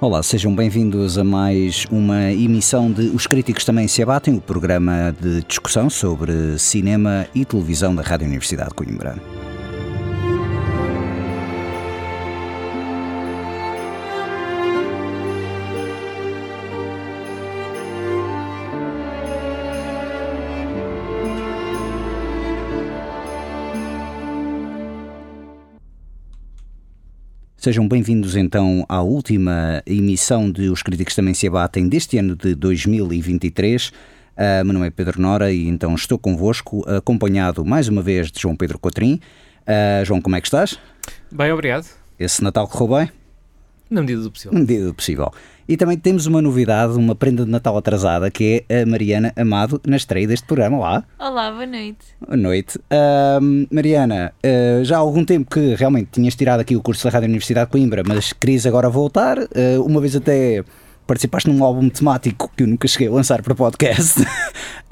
Olá, sejam bem-vindos a mais uma emissão de Os Críticos Também Se Abatem, o programa de discussão sobre cinema e televisão da Rádio Universidade de Coimbra. Sejam bem-vindos então à última emissão de Os Críticos Também Se Abatem deste ano de 2023. Uh, meu nome é Pedro Nora e então estou convosco, acompanhado mais uma vez de João Pedro Cotrim. Uh, João, como é que estás? Bem, obrigado. Esse Natal correu bem? Na medida do possível. Na medida do possível. E também temos uma novidade, uma prenda de Natal atrasada, que é a Mariana Amado na estreia deste programa. Olá. Olá, boa noite. Boa noite. Uh, Mariana, uh, já há algum tempo que realmente tinhas tirado aqui o curso da Rádio Universidade de Coimbra, mas querias agora voltar. Uh, uma vez até participaste num álbum temático que eu nunca cheguei a lançar para podcast.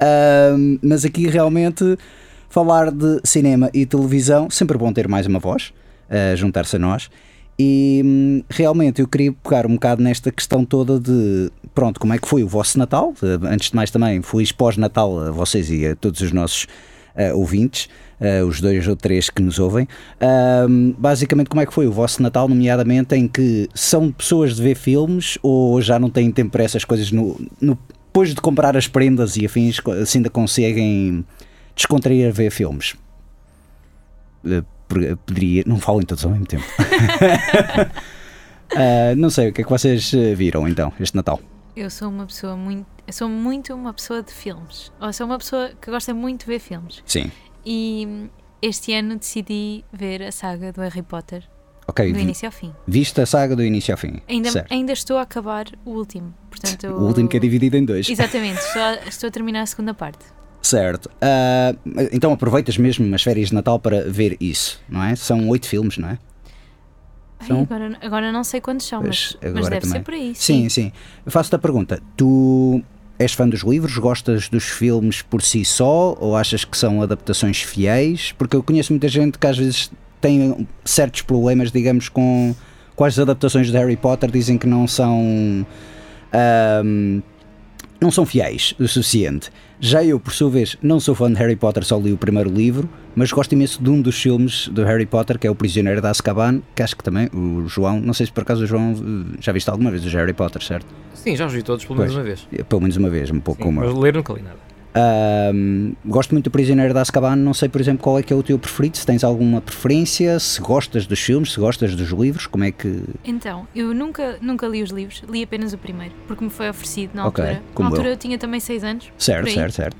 mas aqui realmente falar de cinema e televisão, sempre bom ter mais uma voz, juntar-se a nós. E hum, realmente eu queria pegar um bocado nesta questão toda de pronto, como é que foi o vosso Natal? Antes de mais também, feliz pós-Natal a vocês e a todos os nossos uh, ouvintes, uh, os dois ou três que nos ouvem. Uh, basicamente, como é que foi o vosso Natal, nomeadamente em que são pessoas de ver filmes ou já não têm tempo para essas coisas no, no depois de comprar as prendas e afins, assim ainda conseguem descontrair a ver filmes? Poderia. Não falem todos ao mesmo tempo. uh, não sei, o que é que vocês ah, viram então, este Natal? Eu sou uma pessoa muito. Sou muito uma pessoa de filmes. Ou sou uma pessoa que gosta muito de ver filmes. Sim. E este ano decidi ver a saga do Harry Potter. Ok. Do início ao fim. Viste a saga do início ao fim. Ainda, ainda estou a acabar o último. Portanto, o último que é dividido em dois. Exatamente, estou a, estou a terminar a segunda parte. Certo. Uh, então aproveitas mesmo as férias de Natal para ver isso, não é? São oito filmes, não é? São... Ai, agora, agora não sei quantos são, mas, mas deve também. ser por aí. Sim, sim. sim. Faço-te a pergunta: tu és fã dos livros? Gostas dos filmes por si só? Ou achas que são adaptações fiéis? Porque eu conheço muita gente que às vezes tem certos problemas, digamos, com, com as adaptações de Harry Potter, dizem que não são. Um, não são fiéis o suficiente. Já eu, por sua vez, não sou fã de Harry Potter, só li o primeiro livro, mas gosto imenso de um dos filmes do Harry Potter, que é O Prisioneiro de Azkaban, que acho que também o João, não sei se por acaso o João eh, já viste alguma vez o Harry Potter, certo? Sim, já os vi todos pelo menos uma vez. Pelo menos uma vez, um pouco Sim, como mas ler nunca li nada. Um, gosto muito do Prisioneiro de Azkaban, não sei, por exemplo, qual é que é o teu preferido, se tens alguma preferência, se gostas dos filmes, se gostas dos livros, como é que... Então, eu nunca, nunca li os livros, li apenas o primeiro, porque me foi oferecido na altura. como na altura eu. eu. tinha também 6 anos. Certo, certo, certo,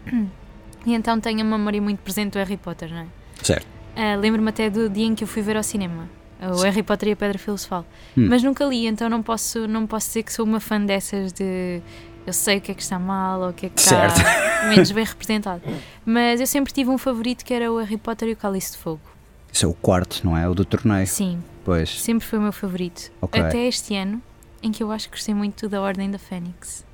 E então tenho uma memória muito presente do Harry Potter, não é? certo. Ah, Lembro-me até do dia em que eu fui ver ao cinema. O. Harry Potter e a Pedra Filosofal. Hum. Mas nunca li, então não posso, não posso dizer que sou uma fã dessas de eu sei o que é que está mal ou o que é que Certo. está menos bem representado. Mas eu sempre tive um favorito que era o Harry Potter e o Cálice de Fogo. Isso é o quarto, não é? O do torneio. Sim, Pois, sempre foi o meu favorito. Ok. Até este ano, em que eu acho que gostei muito da Ordem da Fênix.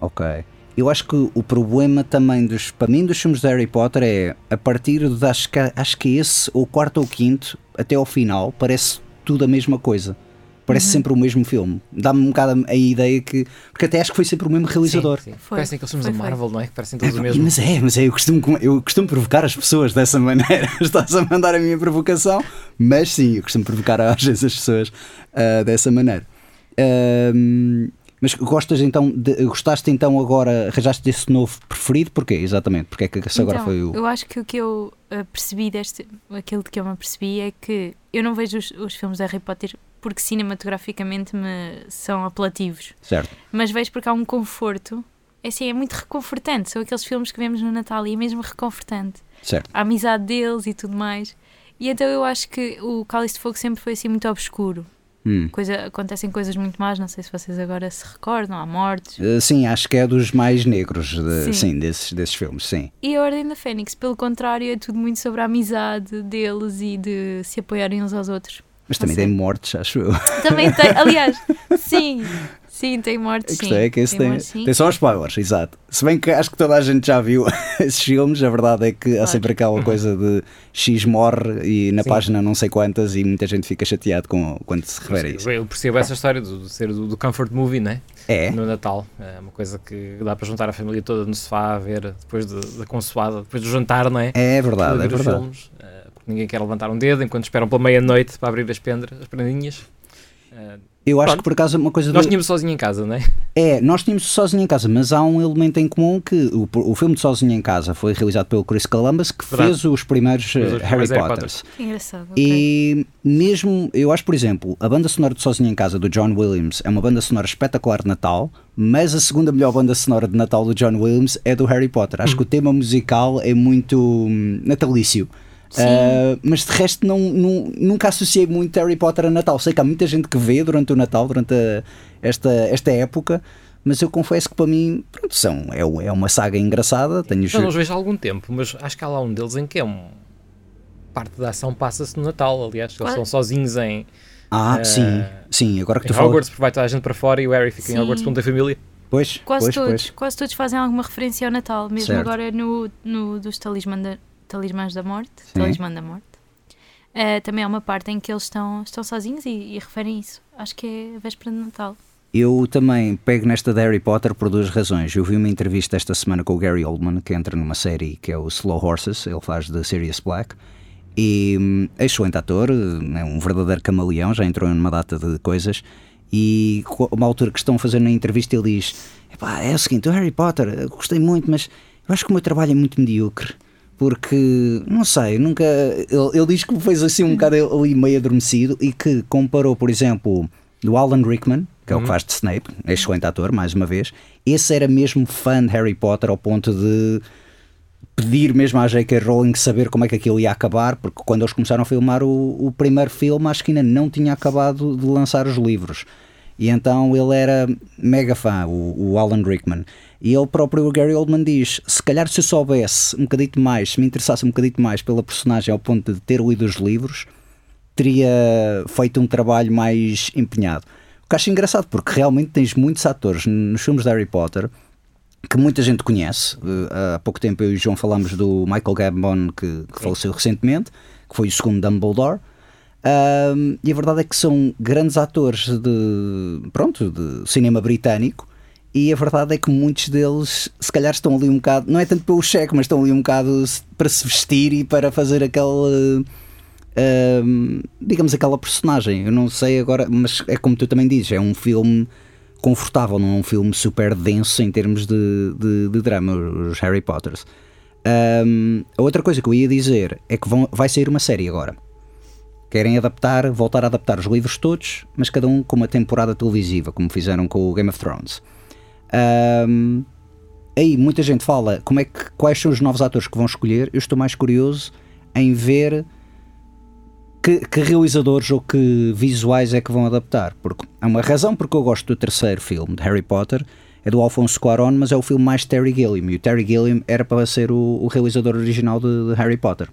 ok. Eu acho que o problema também dos, para mim, dos filmes de Harry Potter é a partir de acho que, acho que esse, ou quarto ou quinto, até ao final, parece tudo a mesma coisa. Parece sempre o mesmo filme. Dá-me um bocado a, ideia que. Porque até acho que foi sempre o mesmo realizador. Sim, sim. Foi, Parecem aqueles filmes da foi. Marvel, não é? Que parecem todos o Epá, mesmo. Mas é, mas é, eu costumo, eu costumo provocar as pessoas dessa maneira. Estás a mandar a minha provocação, mas sim, eu costumo provocar às vezes as pessoas ah, dessa maneira. Ahm, mas gostas então, de- gostaste então agora, arranjaste desse novo preferido? Porquê? Exatamente, porque é que esse agora Então, foi o. Eu acho que o que eu uh, percebi deste. aquilo de que eu me apercebi é que eu não vejo os, os filmes de Harry Potter porque cinematograficamente me são apelativos, Certo, mas vejo porque há um conforto. É assim, é muito reconfortante. São aqueles filmes que vemos no Natal e é mesmo reconfortante. certo. A amizade deles e tudo mais. E então eu acho que o Cálice de Fogo sempre foi assim muito obscuro. Hum. Coisa, acontecem coisas muito más, não sei se vocês agora se recordam, há mortes. Uh, sim, acho que é dos mais negros de- Sim. sim, desses, desses filmes, sim. E a Ordem da Fênix, pelo contrário, é tudo muito sobre a amizade deles e de se apoiarem uns aos outros. Mas também tem mortes, acho eu. Também tem, aliás, sim, sim, tem mortes, sim. é que esse tem, mortes, sim. tem só os powers, exato. Se bem que acho que toda a gente já viu esses filmes, a verdade é que há Claro. sempre aquela coisa de X morre e na Sim. página não sei quantas e muita gente fica chateado com, quando se refere a isso. Eu percebo essa história do, do ser do, do comfort movie, né? É, No Natal. É uma coisa que dá para juntar a família toda no sofá a ver depois de- da consoada, depois do jantar, não é? é verdade, é verdade. filmes, eh, porque ninguém quer levantar um dedo enquanto esperam pela meia-noite para abrir as, pendras, as prendinhas. Eh, Eu acho Pronto. que por acaso uma coisa nós do- tínhamos sozinho em casa, não é? É, nós tínhamos sozinho em casa, mas há um elemento em comum que o, o filme de Sozinho em Casa foi realizado pelo Chris Columbus, que Verdade. fez os primeiros Fez eh, os Harry primeiros Harry Potters. Que engraçado. E mesmo, eu acho, por exemplo, a banda sonora de Sozinho em Casa do John Williams é uma banda sonora espetacular de Natal, mas a segunda melhor banda sonora de Natal do John Williams é do Harry Potter. Acho que o tema musical é muito hum, natalício. Ah, mas de resto não, não- nunca associei muito Harry Potter a Natal. Sei que há muita gente que vê durante o Natal, durante a- esta, esta época, mas eu confesso que para mim pronto, são, é, é uma saga engraçada. Tenho Já não os vejo há algum tempo, mas acho que há lá um deles em que é um. Parte da ação passa-se no Natal, aliás, eles Claro. estão sozinhos em, Ah, eh, sim, sim, agora que em tu falas. Hogwarts, porque vai toda a gente para fora e o Harry fica em Sim. Hogwarts para não ter família. Pois, Quase pois, todos, pois. quase todos fazem alguma referência ao Natal, mesmo Certo. agora no, no dos talismã da, talismãs da morte, Sim. talismã da morte. Eh, também há uma parte em que eles estão, estão sozinhos e, e referem isso. Acho que é a véspera de Natal. Eu também pego nesta de Harry Potter por duas razões. Eu vi uma entrevista esta semana com o Gary Oldman, que entra numa série que é o Slow Horses, ele faz de Sirius Black. E hum, é excelente ator, é um verdadeiro camaleão, já entrou numa data de coisas. E uma altura que estão a fazer na entrevista, ele diz: é o seguinte, o Harry Potter, eu gostei muito, mas eu acho que o meu trabalho é muito mediocre. Porque, não sei, nunca. Ele, ele diz que fez assim um bocado ali meio adormecido e que comparou, por exemplo, do Alan Rickman, que é o que faz de Snape, é excelente ator, mais uma vez. Esse era mesmo fã de Harry Potter ao ponto de pedir mesmo à J.K. Rowling saber como é que aquilo ia acabar, porque quando eles começaram a filmar o, o primeiro filme, acho que ainda não tinha acabado de lançar os livros. E então ele era mega fã, o, o Alan Rickman. E ele próprio, o Gary Oldman, diz: se calhar se eu soubesse um bocadito mais, se me interessasse um bocadito mais pela personagem ao ponto de ter lido os livros, teria feito um trabalho mais empenhado. O que acho engraçado, porque realmente tens muitos atores nos filmes de Harry Potter que muita gente conhece. Uh, há pouco tempo eu e o João falámos do Michael Gambon, que, que faleceu recentemente, que foi o segundo Dumbledore. Um, e a verdade é que são grandes atores de, pronto, de cinema britânico. E a verdade é que muitos deles, se calhar, estão ali um bocado, não é tanto pelo cheque, mas estão ali um bocado para se vestir e para fazer aquele, um, digamos, aquela personagem. Eu não sei agora, mas é como tu também dizes, é um filme confortável, não é um filme super denso em termos de, de, de drama, os Harry Potters. Um, a outra coisa que eu ia dizer é que vão, vai sair uma série agora. Querem adaptar, voltar a adaptar os livros todos, mas cada um com uma temporada televisiva, como fizeram com o Game of Thrones. Um, aí muita gente fala como é que, quais são os novos atores que vão escolher. Eu estou mais curioso em ver que, que realizadores ou que visuais é que vão adaptar. Porque há uma razão porque eu gosto do terceiro filme de Harry Potter, é do Alfonso Cuarón, mas é o filme mais Terry Gilliam. E o Terry Gilliam era para ser o, o realizador original de, de Harry Potter.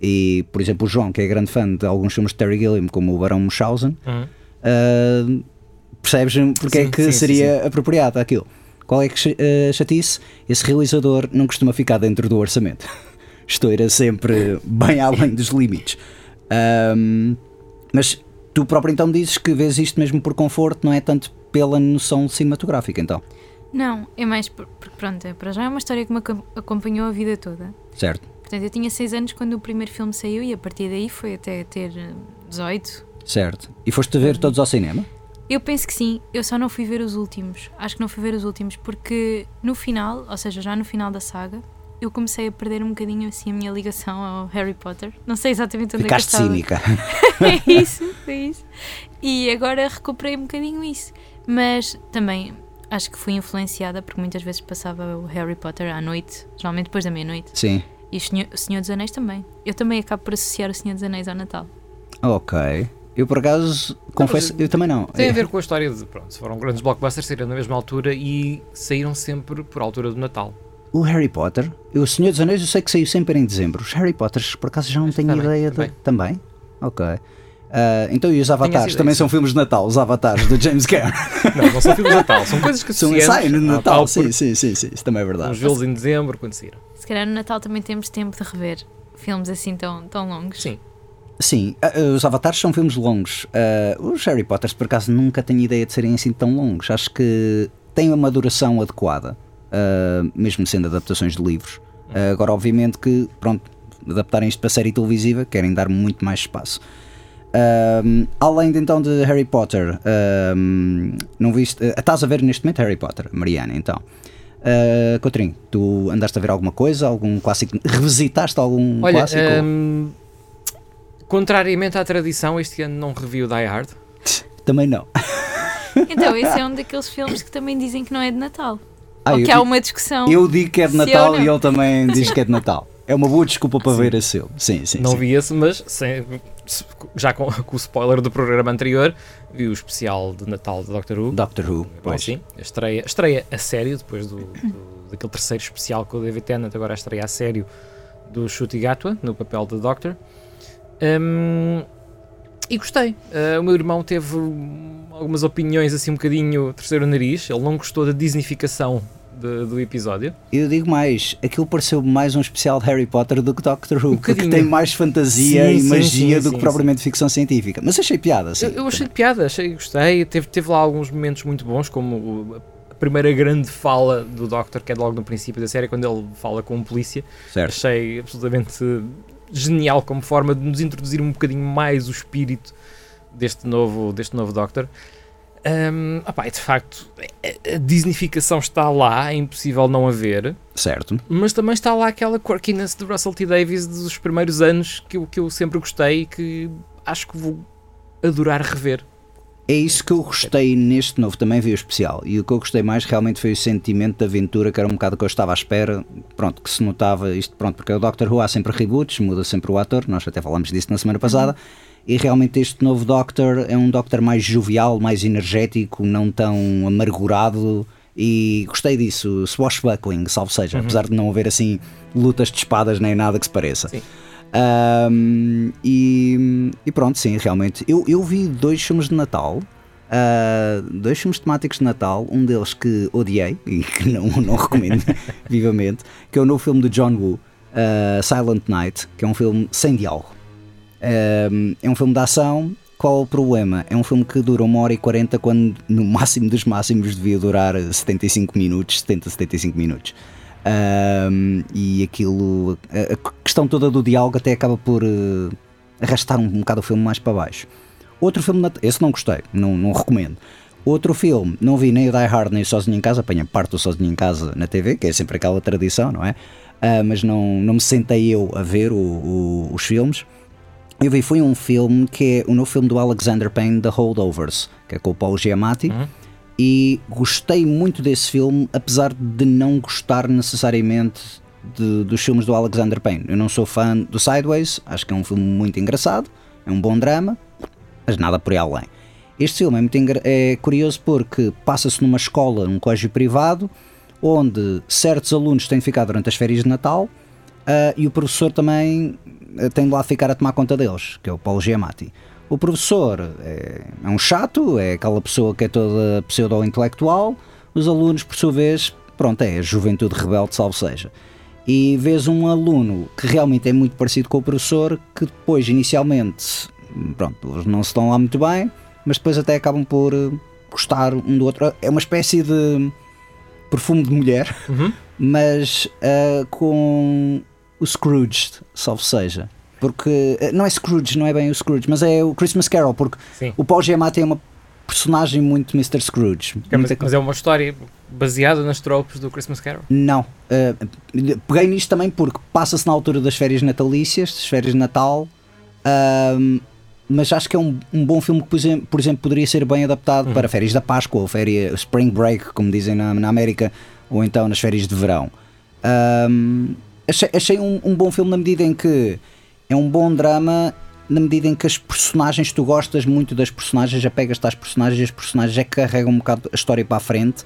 E, por exemplo, o João, que é grande fã de alguns filmes de Terry Gilliam, como o Barão Munchausen, Uhum. Uh, percebes porque é Sim, que sim, sim, seria apropriado aquilo? Qual é que uh, chatice? Esse realizador não costuma ficar dentro do orçamento. Estoura sempre bem além dos limites. Um, mas tu próprio então dizes que vês isto mesmo por conforto, não é tanto pela noção cinematográfica, então. Não, é mais por- porque, pronto, é- para já é uma história que me acom- acompanhou a vida toda. Certo, Portanto, eu tinha 6 anos quando o primeiro filme saiu e a partir daí foi até ter eh, 18. certo. E foste ver todos ao cinema? Eu penso que sim, eu só não fui ver os últimos. Acho que não fui ver os últimos porque no final, ou seja, já no final da saga, eu comecei a perder um bocadinho assim a minha ligação ao Harry Potter. Não sei exatamente onde Ficaste é que eu cínica. estava. é isso, é isso. E agora recuperei um bocadinho isso. Mas também acho que fui influenciada porque muitas vezes passava o Harry Potter à noite, geralmente depois da meia-noite. Sim. E o Senhor, o Senhor dos Anéis também. Eu também acabo por associar o Senhor dos Anéis ao Natal. Ok. Eu por acaso confesso, eu também não. Tem a ver com a história de, pronto, foram grandes blockbusters, saíram na mesma altura e saíram sempre por altura do Natal. O Harry Potter, o Senhor dos Anéis, eu sei que saiu sempre em dezembro. Os Harry Potters, por acaso, já não tenho também, ideia de. também. Também? Ok. Ah, então, e os Avatares? Também são filmes de Natal, os Avatares do James Cameron. Não, não são filmes de Natal, são coisas que São saem no ao Natal, sim, por- sim, sim, sim, isso também é verdade. Uns vê-los em dezembro, quando saíram. Se calhar no Natal também temos tempo de rever filmes assim tão, tão longos. Sim. Sim, os Avatares são filmes longos. Ah, os Harry Potters, por acaso, nunca tenho ideia de serem assim tão longos. Acho que têm uma duração adequada, ah, mesmo sendo adaptações de livros. Ah, agora, obviamente que, pronto, adaptarem isto para série televisiva, querem dar muito mais espaço. Ahm, além de então de Harry Potter, ahm, não viste. ah, estás a ver neste momento Harry Potter, Mariana, então. Uh, Coutrinho, tu andaste a ver alguma coisa, algum clássico? Revisitaste algum Olha, clássico? hum, contrariamente à tradição, este ano não revi o Die Hard. Também não. Então, esse é um daqueles filmes que também dizem que não é de Natal. Ah, Ou eu que há uma discussão. Eu digo que é de Natal e ele também diz que é de Natal. É uma boa desculpa para ver esse filme. Sim, sim. não sim. vi esse, mas sem- se- já com, com o spoiler do programa anterior, vi o especial de Natal de Doctor Who. Doctor Who. Bom, Pois. sim, a estreia, a estreia a sério, depois do, do- daquele terceiro especial com o David Tennant, agora a estreia a sério do Shuti Gatwa, no papel de Doctor. Hum, e gostei. Uh, o meu irmão teve algumas opiniões assim um bocadinho terceiro nariz, ele não gostou da disnificação de- do episódio. Eu digo mais, aquilo pareceu mais um especial de Harry Potter do que Doctor Who, porque bocadinho. tem mais fantasia Sim, e sim, magia sim, do sim, que propriamente ficção científica. Mas achei piada, sim. eu, eu achei piada, achei, gostei. Teve, teve lá alguns momentos muito bons, como a primeira grande fala do Doctor, que é logo no princípio da série, quando ele fala com um polícia. Certo. Achei absolutamente genial como forma de nos introduzir um bocadinho mais o espírito deste novo, deste novo Doctor. Um, opá, e de facto, a- Disneyficação está lá, é impossível não haver, Certo. mas também está lá aquela quirkiness de Russell T. Davies dos primeiros anos que eu, que eu sempre gostei e que acho que vou adorar rever. É isso que eu gostei neste novo, também vi o especial. E o que eu gostei mais realmente foi o sentimento de aventura, que era um bocado que eu estava à espera. Pronto, que se notava isto, pronto, porque o Doctor Who há sempre reboots, muda sempre o ator, nós até falámos disso na semana passada. E realmente este novo Doctor é um Doctor mais jovial, mais energético, não tão amargurado. E gostei disso, swashbuckling, salvo seja, apesar de não haver assim lutas de espadas nem nada que se pareça. Sim. Ahm, e, e pronto, sim, realmente. Eu, eu vi dois filmes de Natal. ah, dois filmes temáticos de Natal, um deles que odiei e que não, não recomendo vivamente, que é o novo filme do John Woo, ah, Silent Night, que é um filme sem diálogo. Ahm, é um filme de ação. Qual o problema? É um filme que dura 1 hora e 40 quando no máximo dos máximos devia durar 75 minutos, 70, 75 minutos. Ahm, e aquilo, a, questão toda do diálogo até acaba por eh, arrastar um, um bocado o filme mais para baixo. Outro filme, esse não gostei, não, não recomendo. Outro filme, não vi nem o Die Hard nem o Sozinho em Casa, apanha parte do Sozinho em Casa na TV, que é sempre aquela tradição, não é? Ah, mas não, não me sentei eu a ver o- o- os filmes. Eu vi, foi um filme que é o novo filme do Alexander Payne, The Holdovers, que é com o Paul Giamatti. E gostei muito desse filme, apesar de não gostar necessariamente de- dos filmes do Alexander Payne. Eu não sou fã do Sideways, acho que é um filme muito engraçado, é um bom drama, mas nada por aí além. Este filme é, muito é curioso porque passa-se numa escola, num colégio privado, onde certos alunos têm de ficar durante as férias de Natal ah, e o professor também ah, tem de lá ficar a tomar conta deles, que é o Paulo Giamatti. O professor é, é um chato, é aquela pessoa que é toda pseudo-intelectual, os alunos, por sua vez, pronto, é a juventude rebelde, salvo seja. E vês um aluno que realmente é muito parecido com o professor, que depois, inicialmente, pronto, eles não se estão lá muito bem, mas depois até acabam por gostar um do outro. É uma espécie de perfume de mulher, Uhum. mas ah, com o Scrooge, salvo seja. Porque eh, não é Scrooge, não é bem o Scrooge, mas é o Christmas Carol, porque Sim. o Paul Giamatti é uma personagem muito Mr. Scrooge. É, mas, mas é uma história baseada nas tropes do Christmas Carol. Não. Uh, peguei nisto também porque passa-se na altura das férias natalícias, das férias de Natal, ahm, mas acho que é um, um bom filme que, por exemplo, por exemplo, poderia ser bem adaptado para férias da Páscoa ou férias Spring Break, como dizem na, na América, ou então nas férias de verão. Ahm, achei achei um, um bom filme na medida em que é um bom drama. Na medida em que as personagens, tu gostas muito das personagens, apegas-te às personagens e as personagens é que carregam um bocado a história para a frente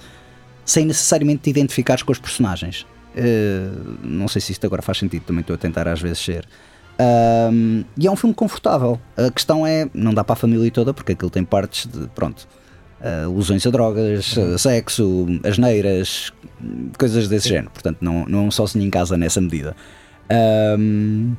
sem necessariamente te identificares com os personagens. Eh, não sei se isto agora faz sentido, também estou a tentar às vezes ser. Ahm, e é um filme confortável. A questão é, não dá para a família toda, porque aquilo tem partes de, pronto, alusões a drogas, Uhum. sexo, asneiras, coisas desse género. Portanto, não, não é um sozinho em casa nessa medida. Ahm,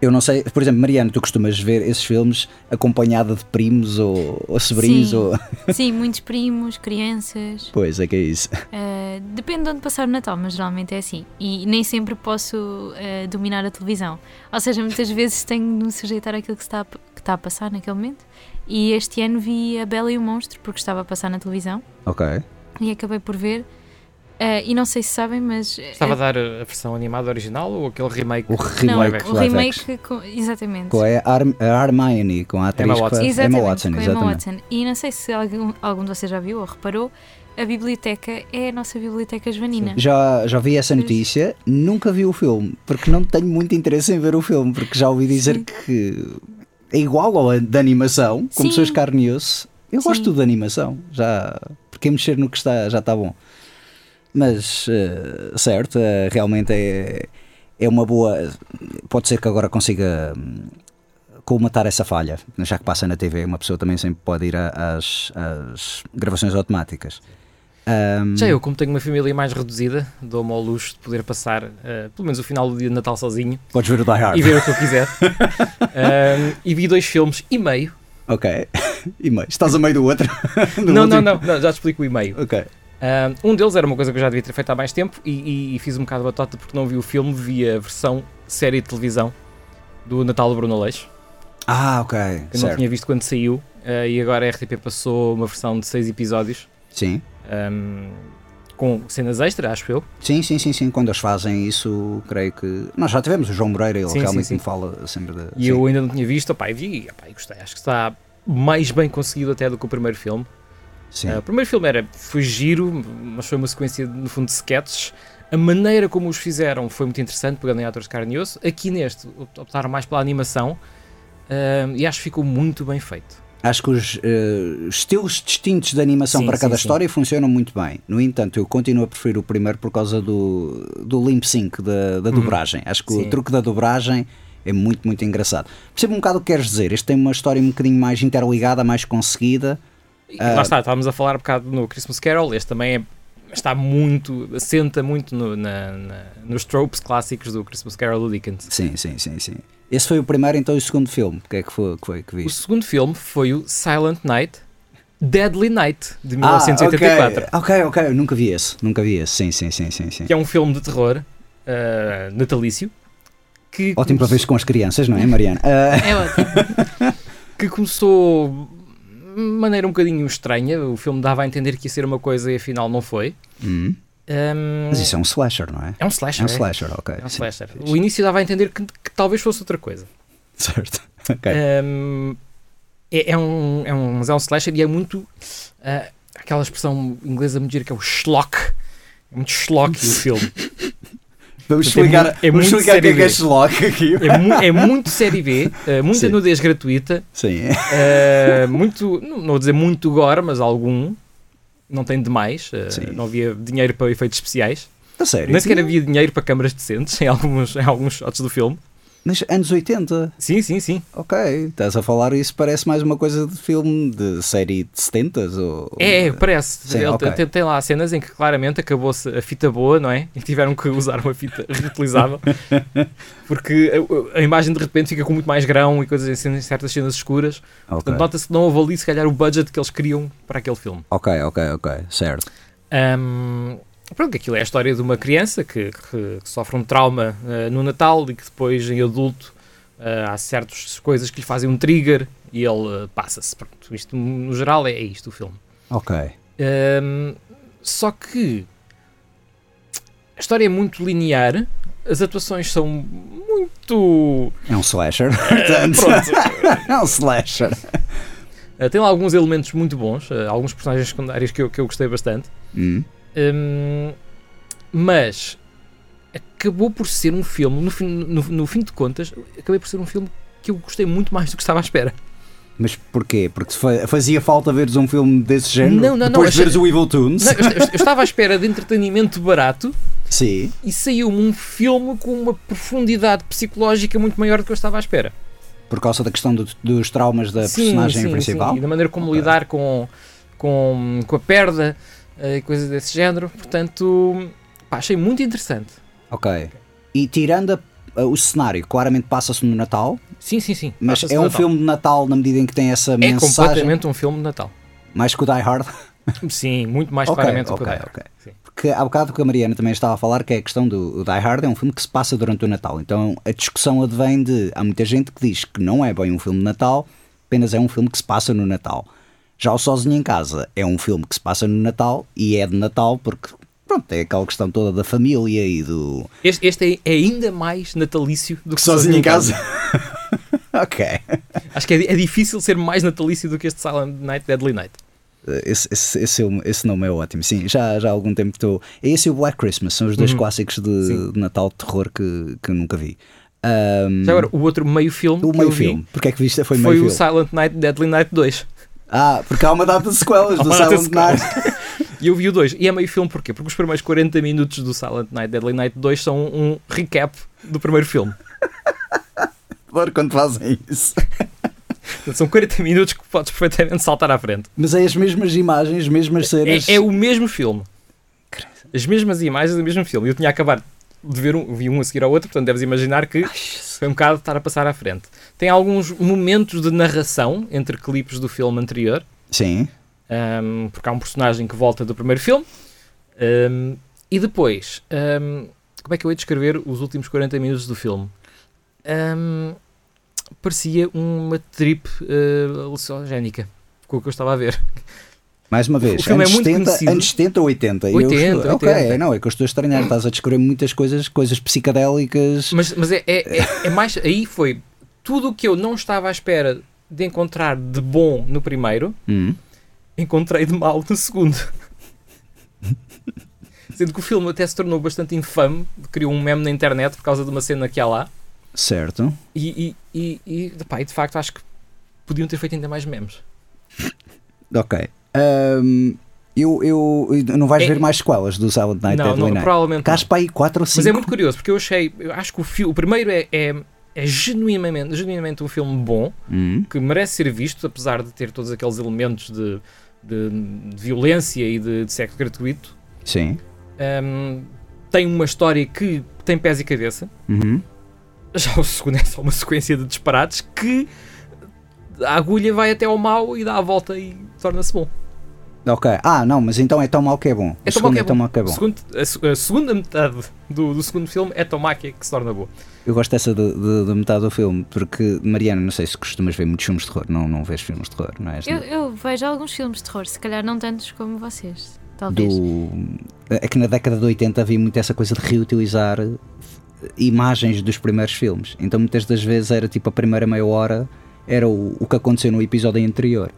eu não sei, por exemplo, Mariana, tu costumas ver esses filmes acompanhada de primos ou, ou sobrinhos? Sim. Ou... Sim, muitos primos, crianças. Pois, é que é isso. Uh, depende de onde passar o Natal, mas geralmente é assim. E nem sempre posso uh, dominar a televisão. Ou seja, muitas vezes tenho de me sujeitar àquilo que está, a, que está a passar naquele momento. E este ano vi A Bela e o Monstro, porque estava a passar na televisão. Ok. E acabei por ver. Uh, e não sei se sabem, mas. Estava a uh, dar a versão animada original ou aquele remake? O não, remake o live remake. Com, exatamente. Com a, Ar a Hermione, com a atriz Emma que Watson. faz- Exatamente, Emma Watson, com Emma exatamente. Watson. E não sei se algum, algum de vocês já viu ou reparou, a biblioteca é a nossa biblioteca joanina. Já, já vi essa Pois. notícia, nunca vi o filme, porque não tenho muito interesse em ver o filme, porque já ouvi dizer Sim. que é igual ao da animação, com Sim. pessoas carne e osso. Eu Sim. gosto tudo de animação, já, porque mexer no que está já está bom. Mas, eh, certo, eh, realmente é, é uma boa. Pode ser que agora consiga hum, colmatar essa falha, já que passa na TV, uma pessoa também sempre pode ir às, às gravações automáticas. Hum, Já eu, como tenho uma família mais reduzida, dou-me ao luxo de poder passar eh, pelo menos o final do dia de Natal sozinho Podes ver o Die Hard. e ver o que eu quiser. Ahm, e vi dois filmes e meio. Ok. E meio. Estás a meio do outro? Do não, não, não, não, já te explico o e meio. Ok. Ahm, um deles era uma coisa que eu já devia ter feito há mais tempo e, e- e fiz um bocado de batota porque não vi o filme, vi a versão série de televisão do Natal do Bruno Leix, Ah, ok. que eu não certo. tinha visto quando saiu, eh, e agora a RTP passou uma versão de seis episódios, Sim. ahm, com cenas extra, acho eu. Sim, sim, sim, sim. Quando eles fazem isso, creio que. Nós já tivemos o João Moreira, ele Sim, realmente sim, sim. me fala sempre de. E sim. eu ainda não tinha visto, opá, vi opá, e gostei. Acho que está mais bem conseguido até do que o primeiro filme. Sim. Ah, o primeiro filme era, foi giro, mas foi uma sequência, no fundo, de sketches. A maneira como os fizeram foi muito interessante, pegando em atores de carne e osso. Aqui neste, opt- optaram mais pela animação ah, e acho que ficou muito bem feito. Acho que os eh, estilos distintos de animação Sim, para cada sim, sim. história funcionam muito bem. No entanto, eu continuo a preferir o primeiro por causa do, do limp sync, da, da dobragem. Acho que o Uhum. Sim. truque da dobragem é muito, muito engraçado. Percebo um bocado o que queres dizer. Este tem uma história um bocadinho mais interligada, mais conseguida. Ah. lá está, estávamos a falar um bocado no Christmas Carol, este também é, está muito, assenta muito no- na- na- nos tropes clássicos do Christmas Carol do Dickens. Sim, sim, sim, sim. Esse foi o primeiro, então e o segundo filme. O que é que foi que, foi que O segundo filme foi o Silent Night, Deadly Night, de Ah, 1984. ok, ok, eu nunca vi esse, nunca vi esse, sim, sim, sim, sim, sim. que é um filme de terror ah, natalício que, Ótimo para ver com as crianças, não é, Mariana? Ah, É ótimo. que começou maneira um bocadinho estranha. O filme dava a entender que ia ser uma coisa e afinal não foi. hum, Ahm, mas isso é um slasher, não é? é um slasher. É um é? slasher, ok. É um sim. slasher. O início dava a entender que, que talvez fosse outra coisa. Certo. Ahm, é, é um, é um, mas é um slasher e é muito ah, aquela expressão inglesa muito gira que é o schlock. É muito schlock o filme. Vamos é explicar, é vamos muito explicar o que é que é. Sherlock aqui. É, mu- é muito série B, ah, muita Sim. nudez gratuita, Sim. ah, muito, não, não vou dizer muito gore, mas algum. Não tem demais, Sim. não havia dinheiro para efeitos especiais. A sério. Nem sequer havia dinheiro para câmaras decentes em alguns, em alguns shots do filme. Mas anos 80? Sim, sim, sim. Ok, estás a falar isso, parece mais uma coisa de filme de série de 70 ou... É, parece. Sim, Ele ok. tem, tem lá cenas em que claramente acabou-se a fita boa, não é? E tiveram que usar uma fita reutilizável. Porque a, a imagem de repente fica com muito mais grão e coisas assim, em certas cenas escuras. Ok, Portanto, nota-se que não houve ali, se calhar, o budget que eles queriam para aquele filme. ok, ok, ok, certo. Ahm, pronto, aquilo é a história de uma criança que, que- que sofre um trauma ah, no Natal e que depois, em adulto, ah, há certas coisas que lhe fazem um trigger e ele ah, passa-se. Pronto, isto, no geral, é, é isto o filme. Ok, Ahm, só que a história é muito linear, as atuações são muito. é um slasher, portanto, é um slasher. ah, tem lá alguns elementos muito bons, ah, alguns personagens secundários que eu, que eu gostei bastante. Hum, Hum, mas acabou por ser um filme, no fim, no, no fim de contas, acabei por ser um filme que eu gostei muito mais do que estava à espera. Mas porquê? Porque fazia falta veres um filme desse género Não, não, não, depois de achei- veres o Evil Toons? Não, eu, eu- estava à espera de entretenimento barato Sim, e saiu-me um filme com uma profundidade psicológica muito maior do que eu estava à espera. por causa da questão do- dos traumas da Sim, personagem sim, principal. sim, e da maneira como Ok. lidar com, com, com a perda e coisas desse género. Portanto, pá, achei muito interessante. Ok. E tirando a- o cenário, claramente passa-se no Natal, Sim, sim, sim. mas é um Natal. filme de Natal na medida em que tem essa É mensagem completamente um filme de Natal. mais que o Die Hard. Sim, muito mais Ok, claramente do que o Die Hard. ok. Sim. Porque há bocado que a Mariana também estava a falar que é a questão do Die Hard é um filme que se passa durante o Natal. Então a discussão advém de. Há muita gente que diz que não é bem um filme de Natal, apenas é um filme que se passa no Natal. Já o Sozinho em Casa é um filme que se passa no Natal e é de Natal porque. Pronto, é aquela questão toda da família e do. Este, este é, é ainda mais natalício do que Sozinho em Casa. ok. Acho que é, é difícil ser mais natalício do que este Silent Night, Deadly Night. Esse, esse, esse, é esse nome é ótimo, sim. Já, já há algum tempo estou. É esse e o Black Christmas, são os dois Uhum. clássicos de, de Natal de terror que, que nunca vi. Ahm, Já agora, o outro meio filme o que meio eu vi filme. Porque é que viste? Foi, foi, meio o filme. Silent Night, Deadly Night 2. Ah, porque há uma data de sequelas do Silent Night. E eu vi o 2. E é meio filme porquê? Porque os primeiros 40 minutos do Silent Night, Deadly Night 2 são um recap do primeiro filme. Adoro quando fazem isso. São 40 minutos que podes perfeitamente saltar à frente. Mas é as mesmas imagens, as mesmas cenas. É, é o mesmo filme. As mesmas imagens do mesmo filme. Eu tinha acabado de ver um, vi um a seguir ao outro, portanto deves imaginar que foi um bocado de estar a passar à frente. Tem alguns momentos de narração entre clipes do filme anterior, Sim. um, porque há um personagem que volta do primeiro filme, um, e depois, um, como é que eu ia descrever os últimos 40 minutos do filme? Um, parecia uma trip uh, alucinogénica, com o que eu estava a ver. Mais uma vez, O é anos, muito 70, conhecido. anos 70 ou 80? E eu 80, estou- Ok, 80. não, é que eu estou a estranhar. Estás a descobrir muitas coisas, coisas psicadélicas. Mas, mas é, é, é- é mais. Aí foi tudo o que eu não estava à espera de encontrar de bom no primeiro, Hum. encontrei de mal no segundo. Sendo que o filme até se tornou bastante infame, criou um meme na internet por causa de uma cena que há lá. Certo. E, e, e, e, pá, e de facto acho que podiam ter feito ainda mais memes. Ok. Ahm, eu, eu, não vais É- ver mais sequelas do Silent Night não, Deadly não, provavelmente. Has para aí 4 ou 5. Mas é muito curioso porque eu achei, eu acho que o, fi- o primeiro é, é, é genuinamente, genuinamente um filme bom. Hum, que merece ser visto, apesar de ter todos aqueles elementos de, de- de violência e de, de sexo gratuito. sim. Um, tem uma história que tem pés e cabeça. Uhum. Já o segundo é só uma sequência de disparates que a agulha vai até ao mau e dá a volta e torna-se bom. Ok. Ah, não, mas então é tão mau que é bom. É O tão mau que é é tão bom. mau que é bom. segundo- a, a segunda metade do, do segundo filme é tão má que, é que se torna boa. Eu gosto dessa de, de- de metade do filme, porque, Mariana, não sei se costumas ver muitos filmes de terror. Não, não vês filmes de terror, não é? Eu, eu vejo alguns filmes de terror, se calhar não tantos como vocês. Talvez. do é que na década de 80 havia muito essa coisa de reutilizar imagens dos primeiros filmes então muitas das vezes era tipo a primeira meia hora era o, o que aconteceu no episódio anterior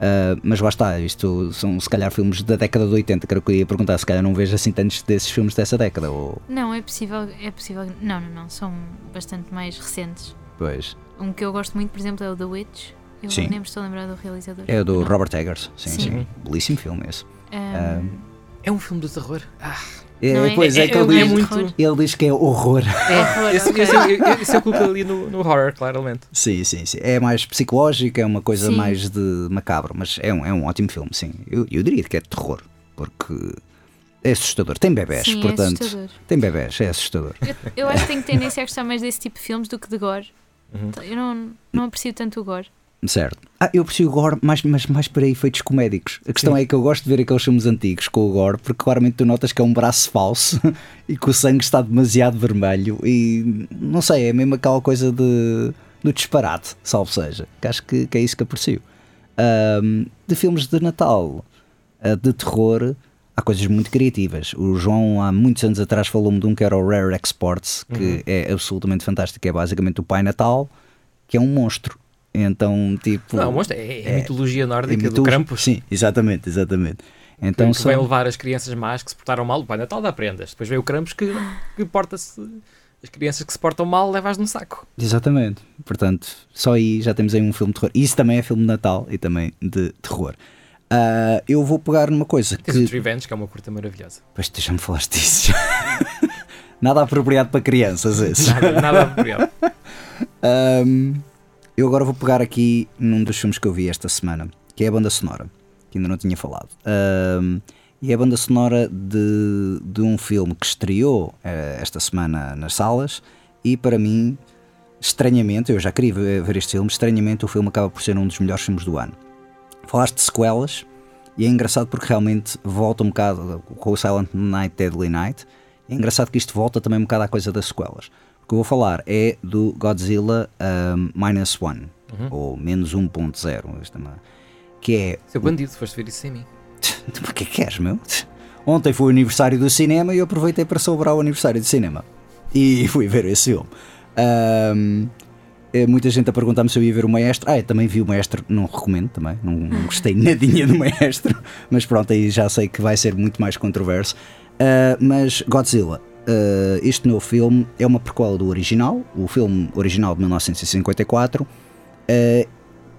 Ah, mas lá está, isto são se calhar filmes da década de 80 que era o que eu ia perguntar, se calhar não vejo assim tantos desses filmes dessa década ou, Não, é possível, é possível. Não, não, não. São bastante mais recentes. pois, Um que eu gosto muito, por exemplo, é o The Witch. Eu Sim. nem me estou a lembrar do realizador. é o do Não. Robert Eggers sim, sim, Sim. belíssimo filme esse Um, É um filme de terror. Ah, É, é? pois é, É- que é ele, diz, muito- ele diz que é horror. Horror, Esse, ok. esse, eu- coloco ali no, no horror, claramente. Sim, sim, sim. É mais psicológico, é uma coisa Sim. mais de macabro, mas é um, é um ótimo filme, sim. Eu, eu diria que é de terror, porque é assustador. Tem bebés, Sim, é portanto. assustador. tem bebés, é assustador. Eu, eu acho que tenho tendência a gostar mais desse tipo de filmes do que de gore. Então, Eu não, não aprecio tanto o gore. Certo. Ah, eu aprecio o gore, mas, mas mais para efeitos comédicos. A questão é que eu gosto de ver aqueles filmes antigos com o gore, porque claramente tu notas que é um braço falso e que o sangue está demasiado vermelho e não sei, é mesmo aquela coisa de, do disparate, salvo seja. Que acho que, que é isso que aprecio. Ahm, de filmes de Natal, ah, de terror, há coisas muito criativas. O João, há muitos anos atrás, falou-me de um que era o Rare Exports, que é absolutamente fantástico. É basicamente o Pai Natal, que é um monstro. Então, tipo. Não, o monstro é, é, mitologia é nórdica do mitologia- Krampus. Sim, exatamente, exatamente. Então, que são- vem levar as crianças más que se portaram mal. O Pai Natal dá prendas. Depois vem o Krampus que, que porta-se. As crianças que se portam mal, levas no saco. Exatamente. Portanto, só aí já temos aí um filme de terror. Isso também é filme de Natal e também de terror. Ah, eu vou pegar numa coisa Tens que. Revenge, que é uma curta maravilhosa. Pois tu já me falaste disso. Nada apropriado para crianças, esses. Nada, nada apropriado. Ahm, eu agora vou pegar aqui num dos filmes que eu vi esta semana, que é a banda sonora, que ainda não tinha falado. Ahm, e é a banda sonora de, de um filme que estreou eh, esta semana nas salas e para mim, estranhamente, eu já queria ver ver este filme, estranhamente o filme acaba por ser um dos melhores filmes do ano. Falaste de sequelas e é engraçado porque realmente volta um bocado com o Silent Night, Deadly Night. É engraçado que isto volta também um bocado à coisa das sequelas. Que eu vou falar é do Godzilla um, Minus One, ou menos 1.0, esta é que é. Seu bandido, foste ver isso sem mim. O que é que queres, meu? Ontem foi o aniversário do cinema e eu aproveitei para celebrar o aniversário do cinema. E fui ver esse filme. Ahm, eh, muita gente a perguntar-me se eu ia ver o Maestro. Ah, eu também vi o Maestro, não recomendo também. Não, não gostei nadinha do Maestro. Mas pronto, aí já sei que vai ser muito mais controverso. Ah, mas Godzilla, ah, este novo filme é uma prequela do original, o filme original de 1954. ah,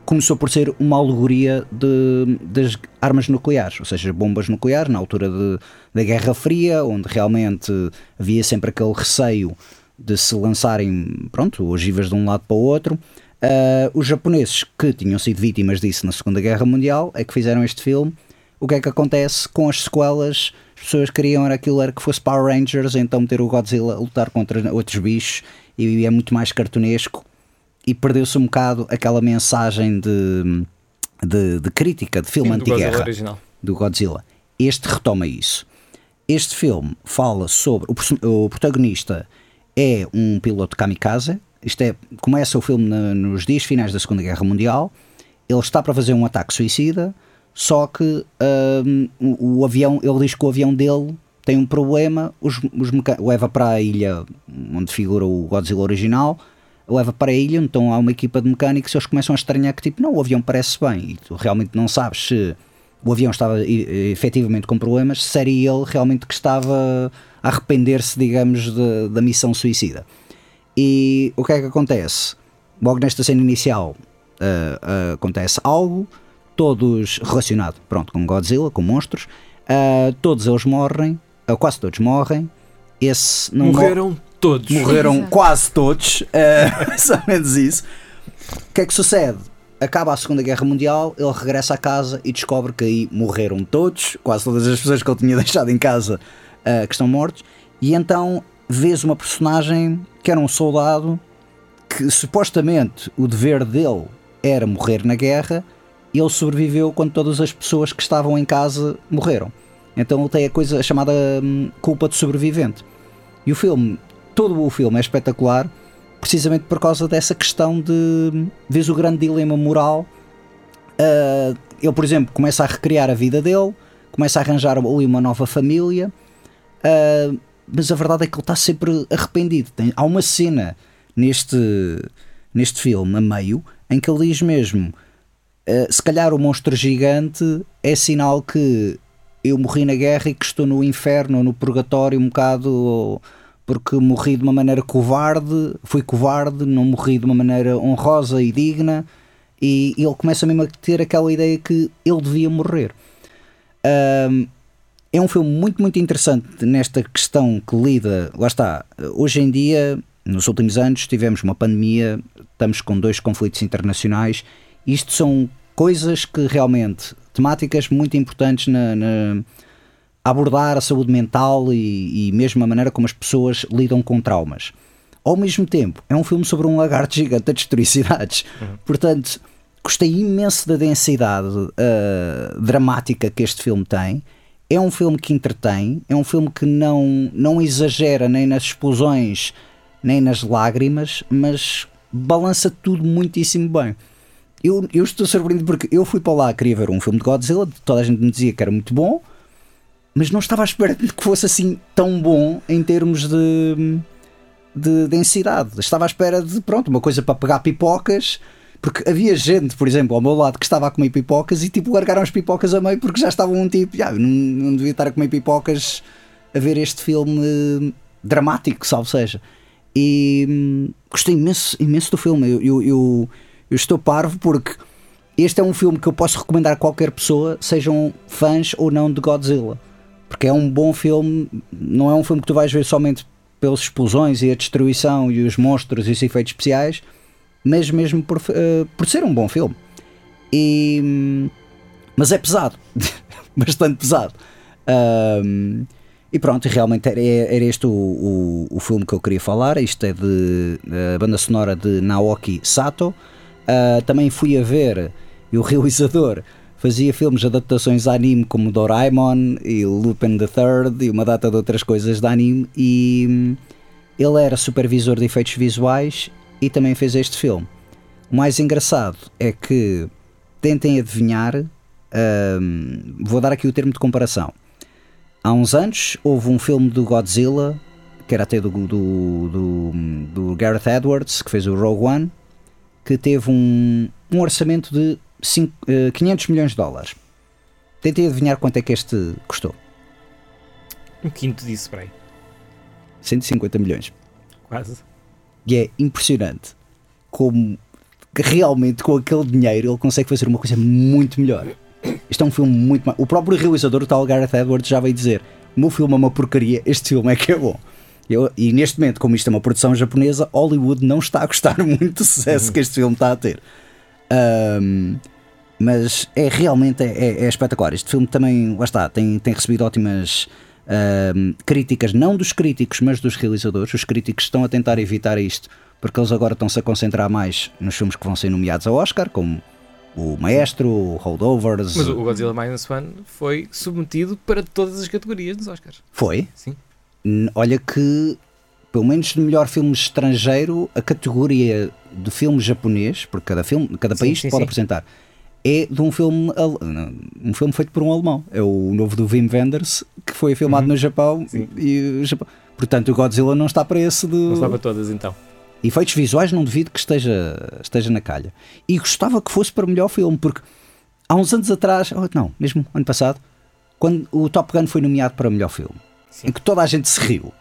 começou por ser uma alegoria de, das armas nucleares, ou seja, bombas nucleares, na altura de- da Guerra Fria, onde realmente havia sempre aquele receio de se lançarem pronto, ogivas de um lado para o outro. Ah, os japoneses que tinham sido vítimas disso na Segunda Guerra Mundial é que fizeram este filme. O que é que acontece com as sequelas? As pessoas queriam era aquilo era que fosse Power Rangers, então meter o Godzilla a lutar contra outros bichos e é muito mais cartunesco e perdeu-se um bocado aquela mensagem de, de, de crítica de filme Sim, do Godzilla anti-guerra do Godzilla. Este retoma isso. Este filme fala sobre. O, o protagonista é um piloto kamikaze. Isto é, começa o filme na- nos dias finais da Segunda Guerra Mundial. Ele está para fazer um ataque suicida, só que hum, o, avião, ele diz que o avião dele tem um problema, os, os leva para a ilha onde figura o Godzilla original, leva para a ilha, então há uma equipa de mecânicos e eles começam a estranhar que tipo, não, o avião parece bem, e tu realmente não sabes se o avião estava efetivamente com problemas, se era ele realmente que estava a arrepender-se, digamos, de- da missão suicida. E o que é que acontece? Logo nesta cena inicial ah, ah, acontece algo, todos relacionado pronto, com Godzilla, com monstros, ah, todos eles morrem, ah, quase todos morrem. Esse não mor- Morreram todos. morreram Exato. quase todos, eh, mais ou menos isso. O que é que sucede? Acaba a Segunda Guerra Mundial, ele regressa a casa e descobre que aí morreram todos, quase todas as pessoas que ele tinha deixado em casa eh, que estão mortos, e então vês uma personagem que era um soldado que supostamente o dever dele era morrer na guerra, ele sobreviveu quando todas as pessoas que estavam em casa morreram. Então ele tem a coisa chamada hum, culpa de sobrevivente. E o filme, todo o filme é espetacular, precisamente por causa dessa questão de vês o grande dilema moral. Ah, ele, por exemplo, começa a recriar a vida dele, começa a arranjar ali uma nova família, ah, mas a verdade é que ele está sempre arrependido. Tem, há uma cena neste, neste filme, a meio, em que ele diz mesmo: ah, se calhar o monstro gigante é sinal que eu morri na guerra e que estou no inferno no purgatório um bocado porque morri de uma maneira covarde, fui covarde, não morri de uma maneira honrosa e digna, e ele começa mesmo a ter aquela ideia que ele devia morrer. Ahm, é um filme muito, muito interessante nesta questão que lida. Lá está, hoje em dia, nos últimos anos, tivemos uma pandemia, estamos com dois conflitos internacionais. Isto são coisas que realmente, temáticas muito importantes na, na abordar a saúde mental e, e mesmo a maneira como as pessoas lidam com traumas. Ao mesmo tempo, é um filme sobre um lagarto gigante a destruir cidades. Portanto, gostei imenso da densidade uh, dramática que este filme tem. É um filme que entretém, é um filme que não, não exagera nem nas explosões nem nas lágrimas, mas balança tudo muitíssimo bem. Eu, eu estou surpreendido porque eu fui para lá, queria ver um filme de Godzilla, toda a gente me dizia que era muito bom, mas não estava à espera de que fosse assim tão bom em termos de, de densidade. Estava à espera de, pronto, uma coisa para pegar pipocas, porque havia gente, por exemplo, ao meu lado que estava a comer pipocas e tipo largaram as pipocas a meio porque já estavam um tipo, já, não, não devia estar a comer pipocas a ver este filme eh, dramático, salvo seja. E hum, gostei imenso, imenso do filme. Eu, eu, eu, eu estou parvo porque este é um filme que eu posso recomendar a qualquer pessoa, sejam fãs ou não de Godzilla. Porque é um bom filme, não é um filme que tu vais ver somente pelas explosões e a destruição e os monstros e os efeitos especiais, mas mesmo por, uh, por ser um bom filme. E, mas é pesado, bastante pesado. Um, e pronto, realmente era, era este o, o, o, filme que eu queria falar. Isto é de a banda sonora de Naoki Sato. Uh, também fui a ver, e o realizador fazia filmes de adaptações de anime como Doraemon e Lupin the Third e uma data de outras coisas de anime. E hum, ele era supervisor de efeitos visuais e também fez este filme. O mais engraçado é que tentem adivinhar. Um, vou dar aqui o termo de comparação há uns anos houve um filme do Godzilla, que era até do, do, do, do Gareth Edwards, que fez o Rogue One, que teve um, um orçamento de 5, uh, 500 milhões de dólares. Tentei adivinhar quanto é que este custou. Um quinto disso, peraí. 150 milhões. Quase. E é impressionante como realmente com aquele dinheiro ele consegue fazer uma coisa muito melhor. Isto é um filme muito. O próprio realizador, o tal Gareth Edwards, já veio dizer: o meu filme é uma porcaria, este filme é que é bom. Eu, e neste momento, como isto é uma produção japonesa, Hollywood não está a gostar muito do sucesso que este filme está a ter. Um, mas é realmente é, é, é, espetacular. Este filme também, lá está, tem, tem recebido ótimas um, críticas, não dos críticos, mas dos realizadores. Os críticos estão a tentar evitar isto porque eles agora estão-se a concentrar mais nos filmes que vão ser nomeados ao Oscar, como o Maestro, o Holdovers. Mas o Godzilla Minus One foi submetido para todas as categorias dos Oscars. Foi? Sim. Olha que, pelo menos de melhor filme estrangeiro, a categoria de filme japonês, porque cada, filme, cada país sim, sim, pode sim. apresentar, é de um filme, um filme feito por um alemão. É o novo do Wim Wenders, que foi filmado uhum. no Japão. E o Japão. Portanto, o Godzilla não está para esse de. Não está para todas, então. Efeitos visuais não devido que esteja, esteja na calha. E gostava que fosse para melhor filme, porque há uns anos atrás, oh, não, mesmo ano passado, quando o Top Gun foi nomeado para melhor filme, Sim. em que toda a gente se riu.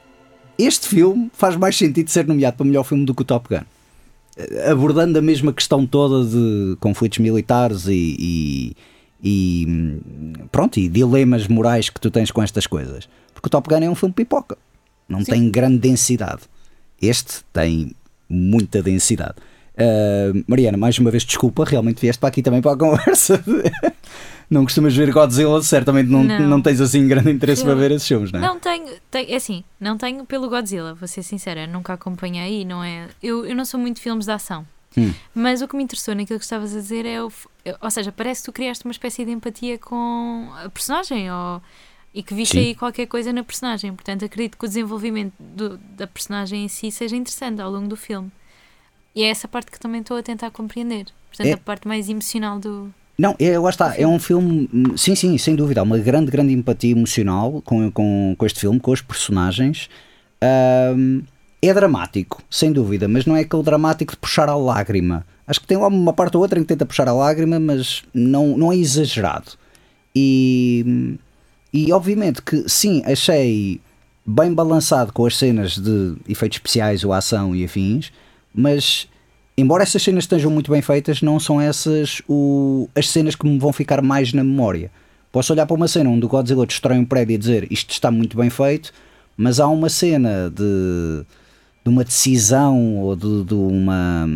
Este filme faz mais sentido ser nomeado para melhor filme do que o Top Gun. Abordando a mesma questão toda de conflitos militares e, e, e pronto, e dilemas morais que tu tens com estas coisas. Porque o Top Gun é um filme pipoca. Não Sim. tem grande densidade. Este tem muita densidade. Uh, Mariana, mais uma vez, desculpa, realmente vieste para aqui também para a conversa. Não costumas ver Godzilla, certamente não, não. não tens assim grande interesse para ver esses filmes, não é? Não tenho, tenho, é assim, não tenho pelo Godzilla, vou ser sincera, nunca acompanhei, não é? Eu, eu não sou muito de filmes de ação. Hum. Mas o que me interessou naquilo que estavas a dizer é, o, ou seja, parece que tu criaste uma espécie de empatia com a personagem ou, e que viste Sim. aí qualquer coisa na personagem. Portanto, acredito que o desenvolvimento do, da personagem em si seja interessante ao longo do filme. E é essa parte que também estou a tentar compreender. Portanto, é... a parte mais emocional do. Não, é, lá está, é um filme, sim, sim, sem dúvida, há uma grande, grande empatia emocional com, com, com este filme, com os personagens. Um, é dramático, sem dúvida, mas não é aquele dramático de puxar a lágrima. Acho que tem lá uma parte ou outra em que tenta puxar a lágrima, mas não, não é exagerado. E, e obviamente que sim, achei bem balançado com as cenas de efeitos especiais ou ação e afins, mas embora essas cenas estejam muito bem feitas, não são essas o, as cenas que me vão ficar mais na memória. Posso olhar para uma cena onde o Godzilla destrói um prédio e dizer isto está muito bem feito, mas há uma cena de, de uma decisão ou de, de uma.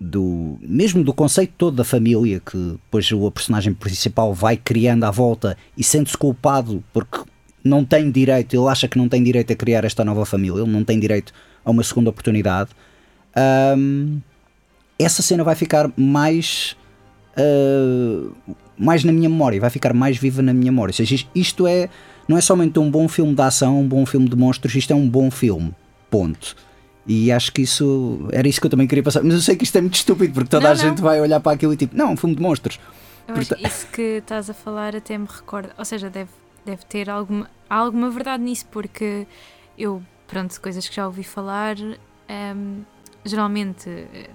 Do, mesmo do conceito todo da família que depois o personagem principal vai criando à volta e sente-se culpado porque não tem direito, ele acha que não tem direito a criar esta nova família, ele não tem direito a uma segunda oportunidade. Ahm, essa cena vai ficar mais uh, mais na minha memória, vai ficar mais viva na minha memória. Ou seja, isto é não é somente um bom filme de ação, um bom filme de monstros, isto é um bom filme. Ponto. E acho que isso era isso que eu também queria passar. Mas eu sei que isto é muito estúpido porque toda Não, a gente não. vai olhar para aquilo e tipo, não, um filme de monstros. Eu que isso que estás a falar até me recorda. Ou seja, deve, deve ter alguma, alguma verdade nisso, porque eu, pronto, coisas que já ouvi falar, hum, geralmente eh,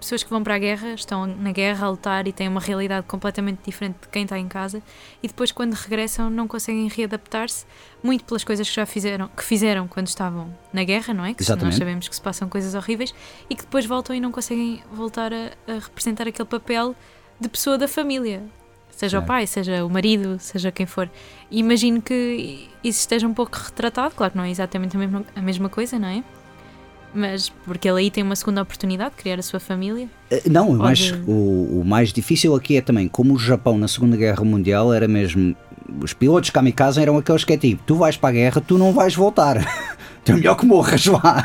pessoas que vão para a guerra estão na guerra a lutar e têm uma realidade completamente diferente de quem está em casa e depois quando regressam não conseguem readaptar-se muito pelas coisas que já fizeram que fizeram quando estavam na guerra não é que se- nós Exatamente. sabemos que se passam coisas horríveis e que depois voltam e não conseguem voltar a, a representar aquele papel de pessoa da família seja o Certo. pai seja o marido seja quem for E imagino que isso esteja um pouco retratado claro que não é exatamente a mesma, a mesma coisa não é mas porque ele aí tem uma segunda oportunidade de criar a sua família Uh, Não, mais, Olha- o, o mais difícil aqui é também como o Japão na Segunda Guerra Mundial era mesmo. Os pilotos kamikaze eram aqueles que é tipo: tu vais para a guerra, tu não vais voltar. tu é melhor que morras lá.